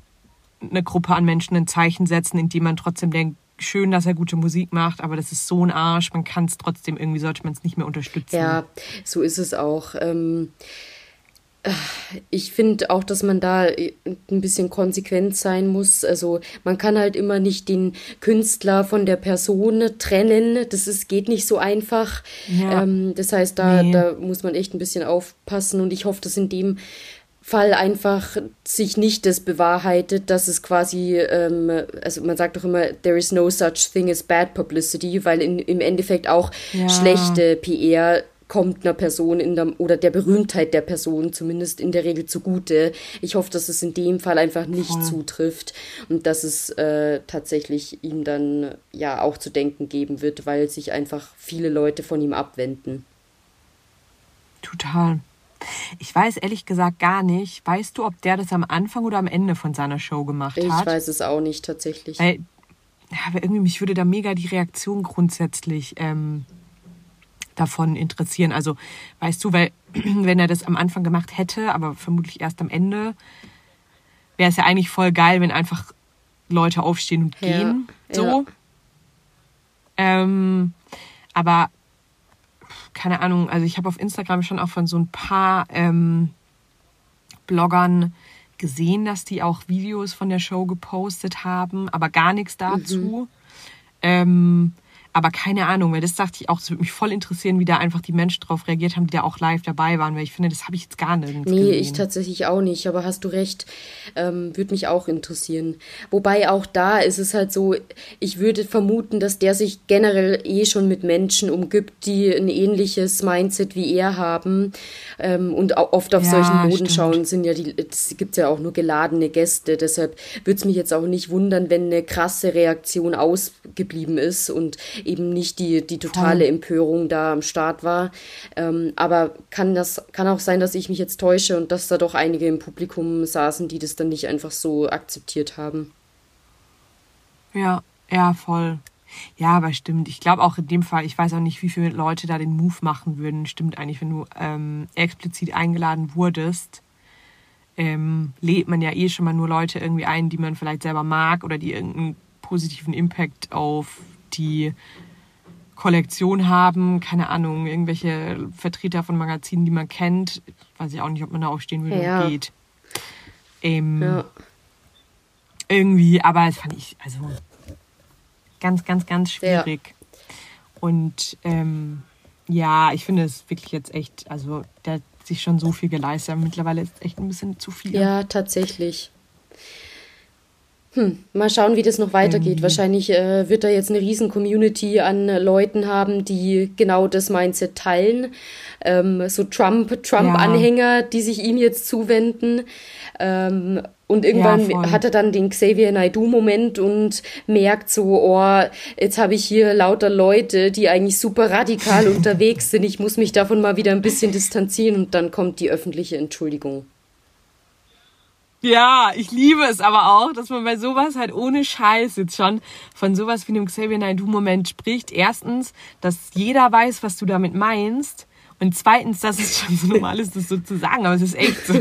eine Gruppe an Menschen ein Zeichen setzen, indem man trotzdem denkt, schön, dass er gute Musik macht, aber das ist so ein Arsch, man kann es trotzdem, irgendwie sollte man es nicht mehr unterstützen. Ja, so ist es auch. Ähm, ich finde auch, dass man da ein bisschen konsequent sein muss. Also man kann halt immer nicht den Künstler von der Person trennen. Das ist, geht nicht so einfach. Ja. Ähm, das heißt, da, nee. da muss man echt ein bisschen aufpassen und ich hoffe, dass in dem Fall einfach sich nicht das bewahrheitet, dass es quasi, ähm, also man sagt doch immer, there is no such thing as bad publicity, weil in, im Endeffekt auch ja. schlechte PR kommt einer Person in der, oder der Berühmtheit der Person zumindest in der Regel zugute. Ich hoffe, dass es in dem Fall einfach nicht Voll. zutrifft und dass es äh, tatsächlich ihm dann ja auch zu denken geben wird, weil sich einfach viele Leute von ihm abwenden. Total. Ich weiß ehrlich gesagt gar nicht. Weißt du, ob der das am Anfang oder am Ende von seiner Show gemacht ich hat? Ich weiß es auch nicht tatsächlich. Weil, aber irgendwie mich würde da mega die Reaktion grundsätzlich ähm, davon interessieren. Also, weißt du, weil wenn er das am Anfang gemacht hätte, aber vermutlich erst am Ende, wäre es ja eigentlich voll geil, wenn einfach Leute aufstehen und gehen. Ja, so. Ja. Ähm, aber keine Ahnung, also ich habe auf Instagram schon auch von so ein paar ähm, Bloggern gesehen, dass die auch Videos von der Show gepostet haben, aber gar nichts dazu. Mhm. Ähm, aber keine Ahnung, weil das dachte ich auch, es würde mich voll interessieren, wie da einfach die Menschen drauf reagiert haben, die da auch live dabei waren, weil ich finde, das habe ich jetzt gar nirgends Nee, gesehen. ich tatsächlich auch nicht, aber hast du recht, ähm, würde mich auch interessieren. Wobei auch da ist es halt so, ich würde vermuten, dass der sich generell eh schon mit Menschen umgibt, die ein ähnliches Mindset wie er haben ähm, und auch oft auf ja, solchen Modenschauen sind ja die, es gibt ja auch nur geladene Gäste, deshalb würde es mich jetzt auch nicht wundern, wenn eine krasse Reaktion ausgeblieben ist und eben nicht die, die totale Empörung da am Start war. Ähm, aber kann das, kann auch sein, dass ich mich jetzt täusche und dass da doch einige im Publikum saßen, die das dann nicht einfach so akzeptiert haben. Ja, ja, voll. Ja, aber stimmt. Ich glaube auch in dem Fall, ich weiß auch nicht, wie viele Leute da den Move machen würden. Stimmt eigentlich, wenn du ähm, explizit eingeladen wurdest, ähm, lädt man ja eh schon mal nur Leute irgendwie ein, die man vielleicht selber mag oder die irgendeinen positiven Impact auf die Kollektion haben, keine Ahnung, irgendwelche Vertreter von Magazinen, die man kennt. Weiß ich auch nicht, ob man da aufstehen würde ja. und geht. Ähm, ja. Irgendwie, aber das fand ich, also ganz, ganz, ganz schwierig. Ja. Und ähm, ja, ich finde es wirklich jetzt echt, also der hat sich schon so viel geleistet. Mittlerweile ist es echt ein bisschen zu viel. Ja, tatsächlich. Hm, mal schauen, wie das noch weitergeht. Mhm. Wahrscheinlich äh, wird er jetzt eine riesen Community an äh, Leuten haben, die genau das Mindset teilen. Ähm, so Trump, Trump-Anhänger, ja. die sich ihm jetzt zuwenden. Ähm, und irgendwann ja, hat er dann den Xavier Naidoo-Moment und merkt so, oh, jetzt habe ich hier lauter Leute, die eigentlich super radikal unterwegs sind. Ich muss mich davon mal wieder ein bisschen distanzieren und dann kommt die öffentliche Entschuldigung. Ja, ich liebe es aber auch, dass man bei sowas halt ohne Scheiß jetzt schon von sowas wie einem Xavier Naidoo-Moment spricht. Erstens, dass jeder weiß, was du damit meinst. Und zweitens, dass es schon so normal ist, das so zu sagen, aber es ist echt so.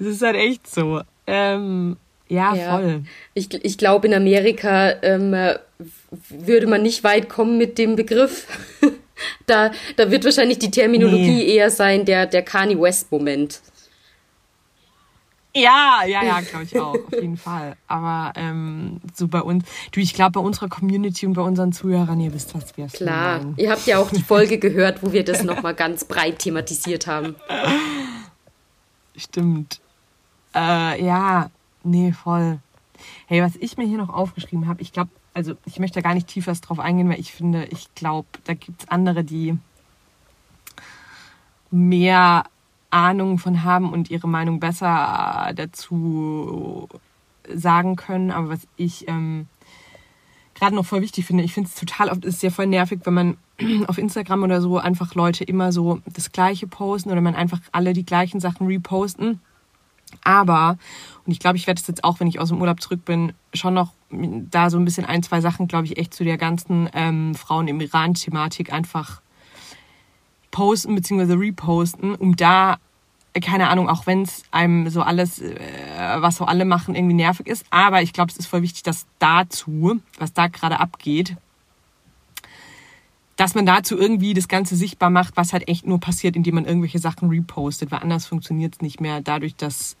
es ist halt echt so. Ähm, ja, ja, voll. Ich, ich glaube, in Amerika ähm, würde man nicht weit kommen mit dem Begriff. da, da wird wahrscheinlich die Terminologie nee. eher sein, der, der Kanye West-Moment. Ja, ja, ja, glaube ich auch, auf jeden Fall. Aber ähm, so bei uns, du, ich glaube, bei unserer Community und bei unseren Zuhörern, ihr wisst, was wir Klar, meinen. ihr habt ja auch die Folge gehört, wo wir das nochmal ganz breit thematisiert haben. Stimmt. Äh, ja, nee, voll. Hey, was ich mir hier noch aufgeschrieben habe, ich glaube, also ich möchte da gar nicht tiefer drauf eingehen, weil ich finde, ich glaube, da gibt es andere, die mehr Ahnung von haben und ihre Meinung besser dazu sagen können. Aber was ich ähm, gerade noch voll wichtig finde, ich finde es total oft, ist ja voll nervig, wenn man auf Instagram oder so einfach Leute immer so das Gleiche posten oder man einfach alle die gleichen Sachen reposten. Aber, und ich glaube, ich werde es jetzt auch, wenn ich aus dem Urlaub zurück bin, schon noch da so ein bisschen ein, zwei Sachen, glaube ich, echt zu der ganzen ähm, Frauen im Iran-Thematik einfach posten bzw. reposten, um da, keine Ahnung, auch wenn es einem so alles, äh, was so alle machen, irgendwie nervig ist. Aber ich glaube, es ist voll wichtig, dass dazu, was da gerade abgeht, dass man dazu irgendwie das Ganze sichtbar macht, was halt echt nur passiert, indem man irgendwelche Sachen repostet, weil anders funktioniert es nicht mehr, dadurch, dass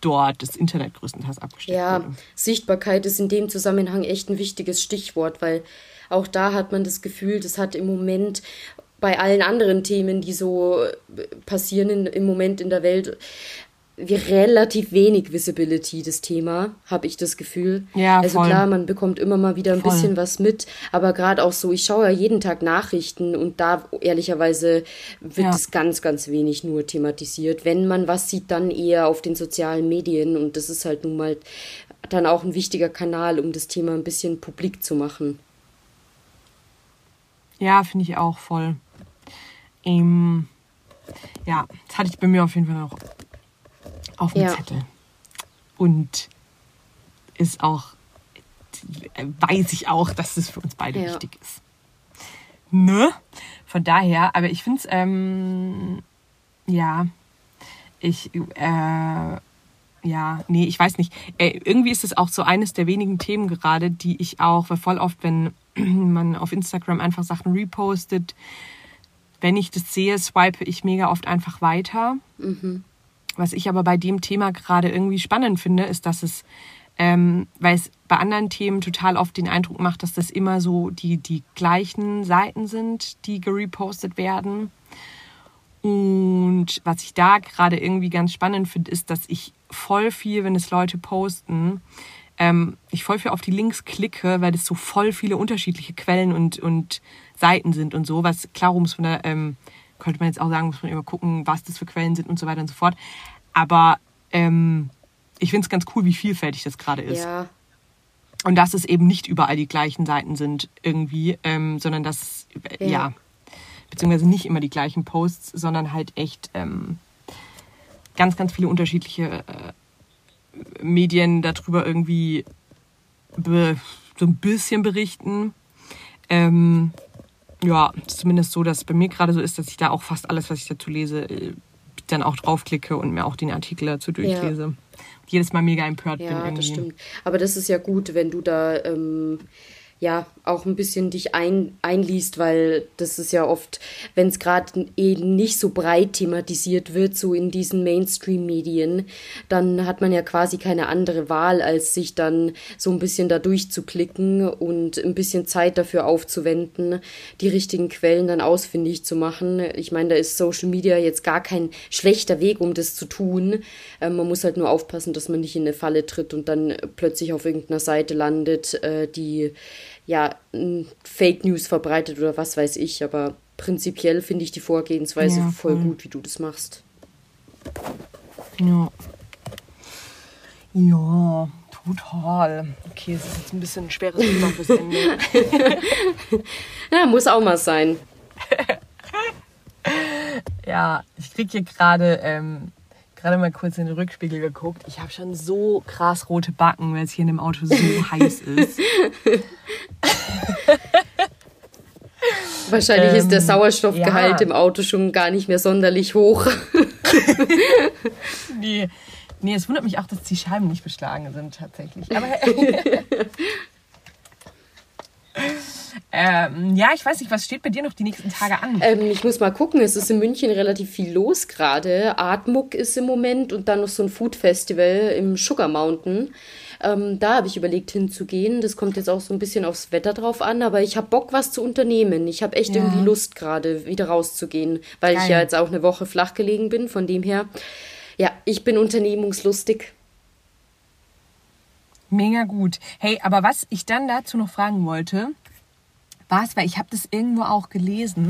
dort das Internet größtenteils abgestellt ja, wurde. Ja, Sichtbarkeit ist in dem Zusammenhang echt ein wichtiges Stichwort, weil auch da hat man das Gefühl, das hat im Moment bei allen anderen Themen, die so passieren in, im Moment in der Welt, relativ wenig Visibility das Thema, habe ich das Gefühl. Ja, also voll. klar, man bekommt immer mal wieder ein voll. bisschen was mit, aber gerade auch so, ich schaue ja jeden Tag Nachrichten und da ehrlicherweise wird es ja. ganz, ganz wenig nur thematisiert. Wenn man was sieht, dann eher auf den sozialen Medien und das ist halt nun mal dann auch ein wichtiger Kanal, um das Thema ein bisschen publik zu machen. Ja, finde ich auch voll. Ähm, ja, das hatte ich bei mir auf jeden Fall noch auf dem ja. Zettel. Und ist auch, weiß ich auch, dass es für uns beide ja. wichtig ist. Ne? Von daher, aber ich finde es, ähm, ja, ich, äh, ja, nee, ich weiß nicht. Äh, irgendwie ist es auch so eines der wenigen Themen gerade, die ich auch, weil voll oft, wenn man auf Instagram einfach Sachen repostet, wenn ich das sehe, swipe ich mega oft einfach weiter. Mhm. Was ich aber bei dem Thema gerade irgendwie spannend finde, ist, dass es ähm, weil es bei anderen Themen total oft den Eindruck macht, dass das immer so die, die gleichen Seiten sind, die gerepostet werden. Und was ich da gerade irgendwie ganz spannend finde, ist, dass ich voll viel, wenn es Leute posten, ähm, ich voll viel auf die Links klicke, weil das so voll viele unterschiedliche Quellen und, und Seiten sind und so. Was klar muss man da, ähm, könnte man jetzt auch sagen, muss man immer gucken, was das für Quellen sind und so weiter und so fort. Aber ähm, ich finde es ganz cool, wie vielfältig das gerade ist. Ja. Und dass es eben nicht überall die gleichen Seiten sind irgendwie, ähm, sondern dass, ja. ja. beziehungsweise nicht immer die gleichen Posts, sondern halt echt ähm, ganz, ganz viele unterschiedliche äh, Medien darüber irgendwie so ein bisschen berichten. Ähm, ja, zumindest so, dass es bei mir gerade so ist, dass ich da auch fast alles, was ich dazu lese, äh, dann auch draufklicke und mir auch den Artikel dazu durchlese. Ja. Jedes Mal mega empört ja, bin. Ja, das stimmt. Aber das ist ja gut, wenn du da ähm, ja auch ein bisschen dich ein, einliest, weil das ist ja oft, wenn es gerade eben nicht so breit thematisiert wird, so in diesen Mainstream-Medien, dann hat man ja quasi keine andere Wahl, als sich dann so ein bisschen da durchzuklicken und ein bisschen Zeit dafür aufzuwenden, die richtigen Quellen dann ausfindig zu machen. Ich meine, da ist Social Media jetzt gar kein schlechter Weg, um das zu tun. Ähm, man muss halt nur aufpassen, dass man nicht in eine Falle tritt und dann plötzlich auf irgendeiner Seite landet, äh, die ja, Fake News verbreitet oder was weiß ich, aber prinzipiell finde ich die Vorgehensweise ja, voll gut, wie du das machst. Ja. Ja, total. Okay, es ist jetzt ein bisschen ein schweres Thema fürs Ende. ja, muss auch mal sein. ja, ich kriege hier gerade ähm, gerade mal kurz in den Rückspiegel geguckt. Ich habe schon so krass rote Backen, weil es hier in dem Auto so heiß ist. Wahrscheinlich ähm, ist der ähm, Sauerstoffgehalt ja. im Auto schon gar nicht mehr sonderlich hoch. nee. nee, es wundert mich auch, dass die Scheiben nicht beschlagen sind tatsächlich. Aber Ähm, ja, ich weiß nicht, was steht bei dir noch die nächsten Tage an? Ähm, ich muss mal gucken, es ist in München relativ viel los gerade. Artmuck ist im Moment und dann noch so ein Food Festival im Sugar Mountain. Ähm, da habe ich überlegt hinzugehen. Das kommt jetzt auch so ein bisschen aufs Wetter drauf an, aber ich habe Bock, was zu unternehmen. Ich habe echt ja. irgendwie Lust gerade, wieder rauszugehen, weil Geil. ich ja jetzt auch eine Woche flach gelegen bin. Von dem her, ja, ich bin unternehmungslustig. Mega gut. Hey, aber was ich dann dazu noch fragen wollte, was, weil ich habe das irgendwo auch gelesen.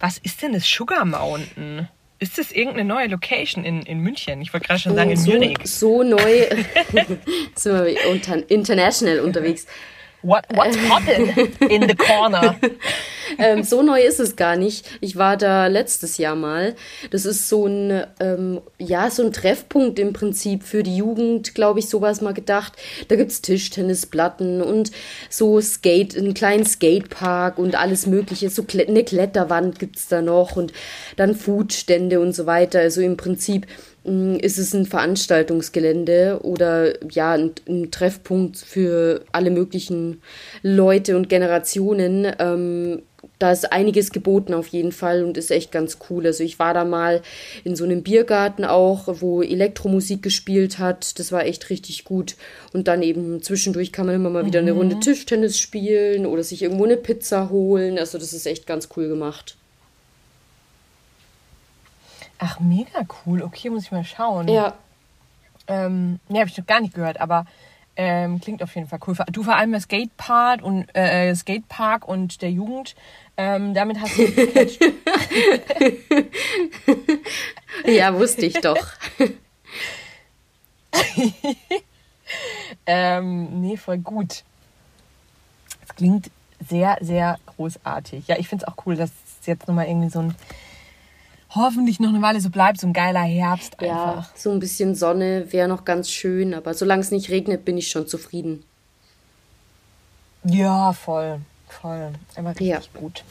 Was ist denn das Sugar Mountain? Ist das irgendeine neue Location in, in München? Ich wollte gerade schon sagen, in so, Munich. So neu sind wir unter, international unterwegs. What, what's poppin' in the corner? ähm, so neu ist es gar nicht. Ich war da letztes Jahr mal. Das ist so ein, ähm, ja, so ein Treffpunkt im Prinzip für die Jugend, glaube ich, sowas mal gedacht. Da gibt es Tischtennisplatten und so Skate, einen kleinen Skatepark und alles Mögliche. So eine Kletterwand gibt es da noch und dann Foodstände und so weiter. Also im Prinzip ist es ein Veranstaltungsgelände oder ja, ein, ein Treffpunkt für alle möglichen Leute und Generationen. Ähm, da ist einiges geboten auf jeden Fall und ist echt ganz cool. Also ich war da mal in so einem Biergarten auch, wo Elektromusik gespielt hat. Das war echt richtig gut. Und dann eben zwischendurch kann man immer mal wieder eine mhm. Runde Tischtennis spielen oder sich irgendwo eine Pizza holen. Also das ist echt ganz cool gemacht. Ach, mega cool. Okay, muss ich mal schauen. Ja. Ähm, ne, habe ich noch gar nicht gehört, aber ähm, klingt auf jeden Fall cool. Du vor allem der Skatepark und äh, Skatepark und der Jugend. Ähm, damit hast du Ja, wusste ich doch. ähm, nee, voll gut. Es klingt sehr, sehr großartig. Ja, ich finde es auch cool, dass es jetzt nochmal irgendwie so ein hoffentlich noch eine Weile so bleibt, so ein geiler Herbst einfach. Ja, so ein bisschen Sonne wäre noch ganz schön, aber solange es nicht regnet, bin ich schon zufrieden. Ja, voll, voll. Immer richtig ja. gut.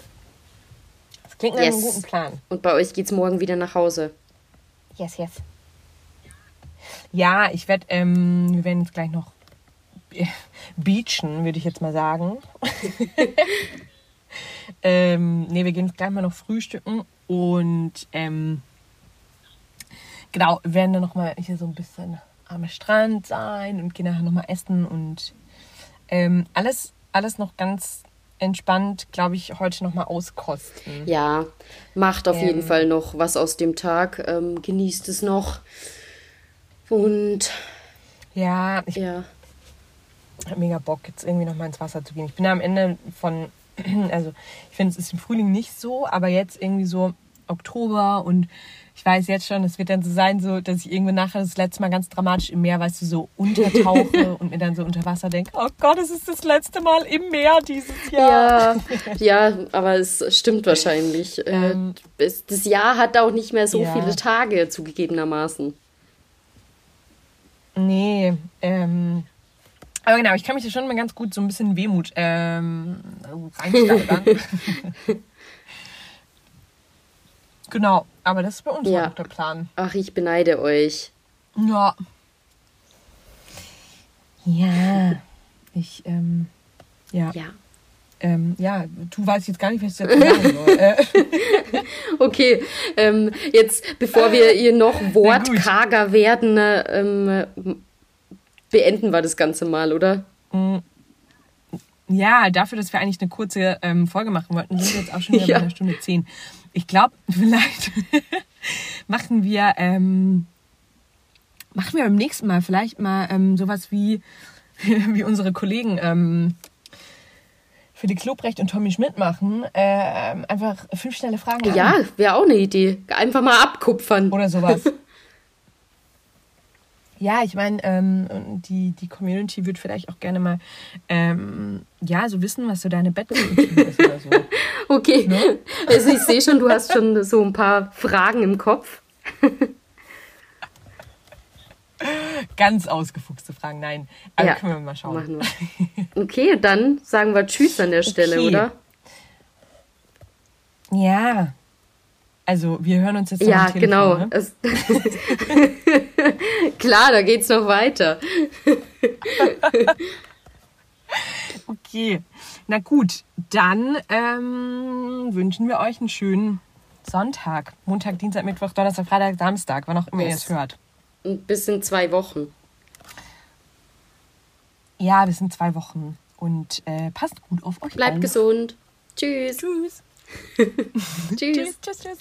Das klingt nach yes. einem guten Plan. Und bei euch geht's morgen wieder nach Hause. Yes, yes. Ja, ich werde, ähm, wir werden jetzt gleich noch beachen, würde ich jetzt mal sagen. ähm, ne, wir gehen gleich mal noch frühstücken und ähm, genau, werden dann nochmal hier so ein bisschen am Strand sein und gehen nachher nochmal essen und ähm, alles, alles noch ganz entspannt, glaube ich, heute nochmal auskosten. Ja, macht auf ähm, jeden Fall noch was aus dem Tag, ähm, genießt es noch. Und ja, ich ja. habe mega Bock, jetzt irgendwie nochmal ins Wasser zu gehen. Ich bin am Ende von, also ich finde, es ist im Frühling nicht so, aber jetzt irgendwie so Oktober und ich weiß jetzt schon, es wird dann so sein, so, dass ich irgendwann nachher das letzte Mal ganz dramatisch im Meer, weißt du, so untertauche und mir dann so unter Wasser denke, oh Gott, es ist das letzte Mal im Meer dieses Jahr. Ja, ja aber es stimmt wahrscheinlich. Äh, ähm, das Jahr hat auch nicht mehr so ja. viele Tage zugegebenermaßen. Nee, ähm, aber genau, ich kann mich da schon mal ganz gut so ein bisschen Wehmut ähm, reinsteigern. genau, aber das ist bei uns ja. auch der Plan. Ach, ich beneide euch. Ja. Ja. Ich, ähm, ja. Ja. Ähm, ja, du weißt jetzt gar nicht, was ich dazu sagen soll. Äh. okay, ähm, jetzt, bevor wir hier noch wortkarger werden, ähm, beenden wir das Ganze mal, oder? Ja, dafür, dass wir eigentlich eine kurze ähm, Folge machen wollten, sind wir jetzt auch schon wieder ja. bei einer Stunde zehn. Ich glaube, vielleicht machen wir ähm, machen wir beim nächsten Mal vielleicht mal ähm, sowas wie wie unsere Kollegen ähm, für die Klobrecht und Tommy Schmidt machen. Äh, einfach fünf schnelle Fragen. Ja, wäre auch eine Idee. Einfach mal abkupfern. Oder sowas. Ja, ich meine, ähm, die, die Community wird vielleicht auch gerne mal ähm, ja, so wissen, was so deine Bettroutine ist oder so. Okay. Ne? Also ich sehe schon, du hast schon so ein paar Fragen im Kopf. Ganz ausgefuchste Fragen, nein. Aber ja, können wir mal schauen. Okay, dann sagen wir Tschüss an der Stelle, okay. oder? Ja. Also, wir hören uns jetzt Ja, Telefon, genau. Ne? Klar, da geht's noch weiter. okay. Na gut, dann ähm, wünschen wir euch einen schönen Sonntag. Montag, Dienstag, Mittwoch, Donnerstag, Freitag, Samstag, wann auch immer ihr es hört. Bis in zwei Wochen. Ja, bis in zwei Wochen. Und äh, passt gut auf euch. Bleibt gesund. Tschüss. Tschüss. tschüss. Tschüss, tschüss, tschüss.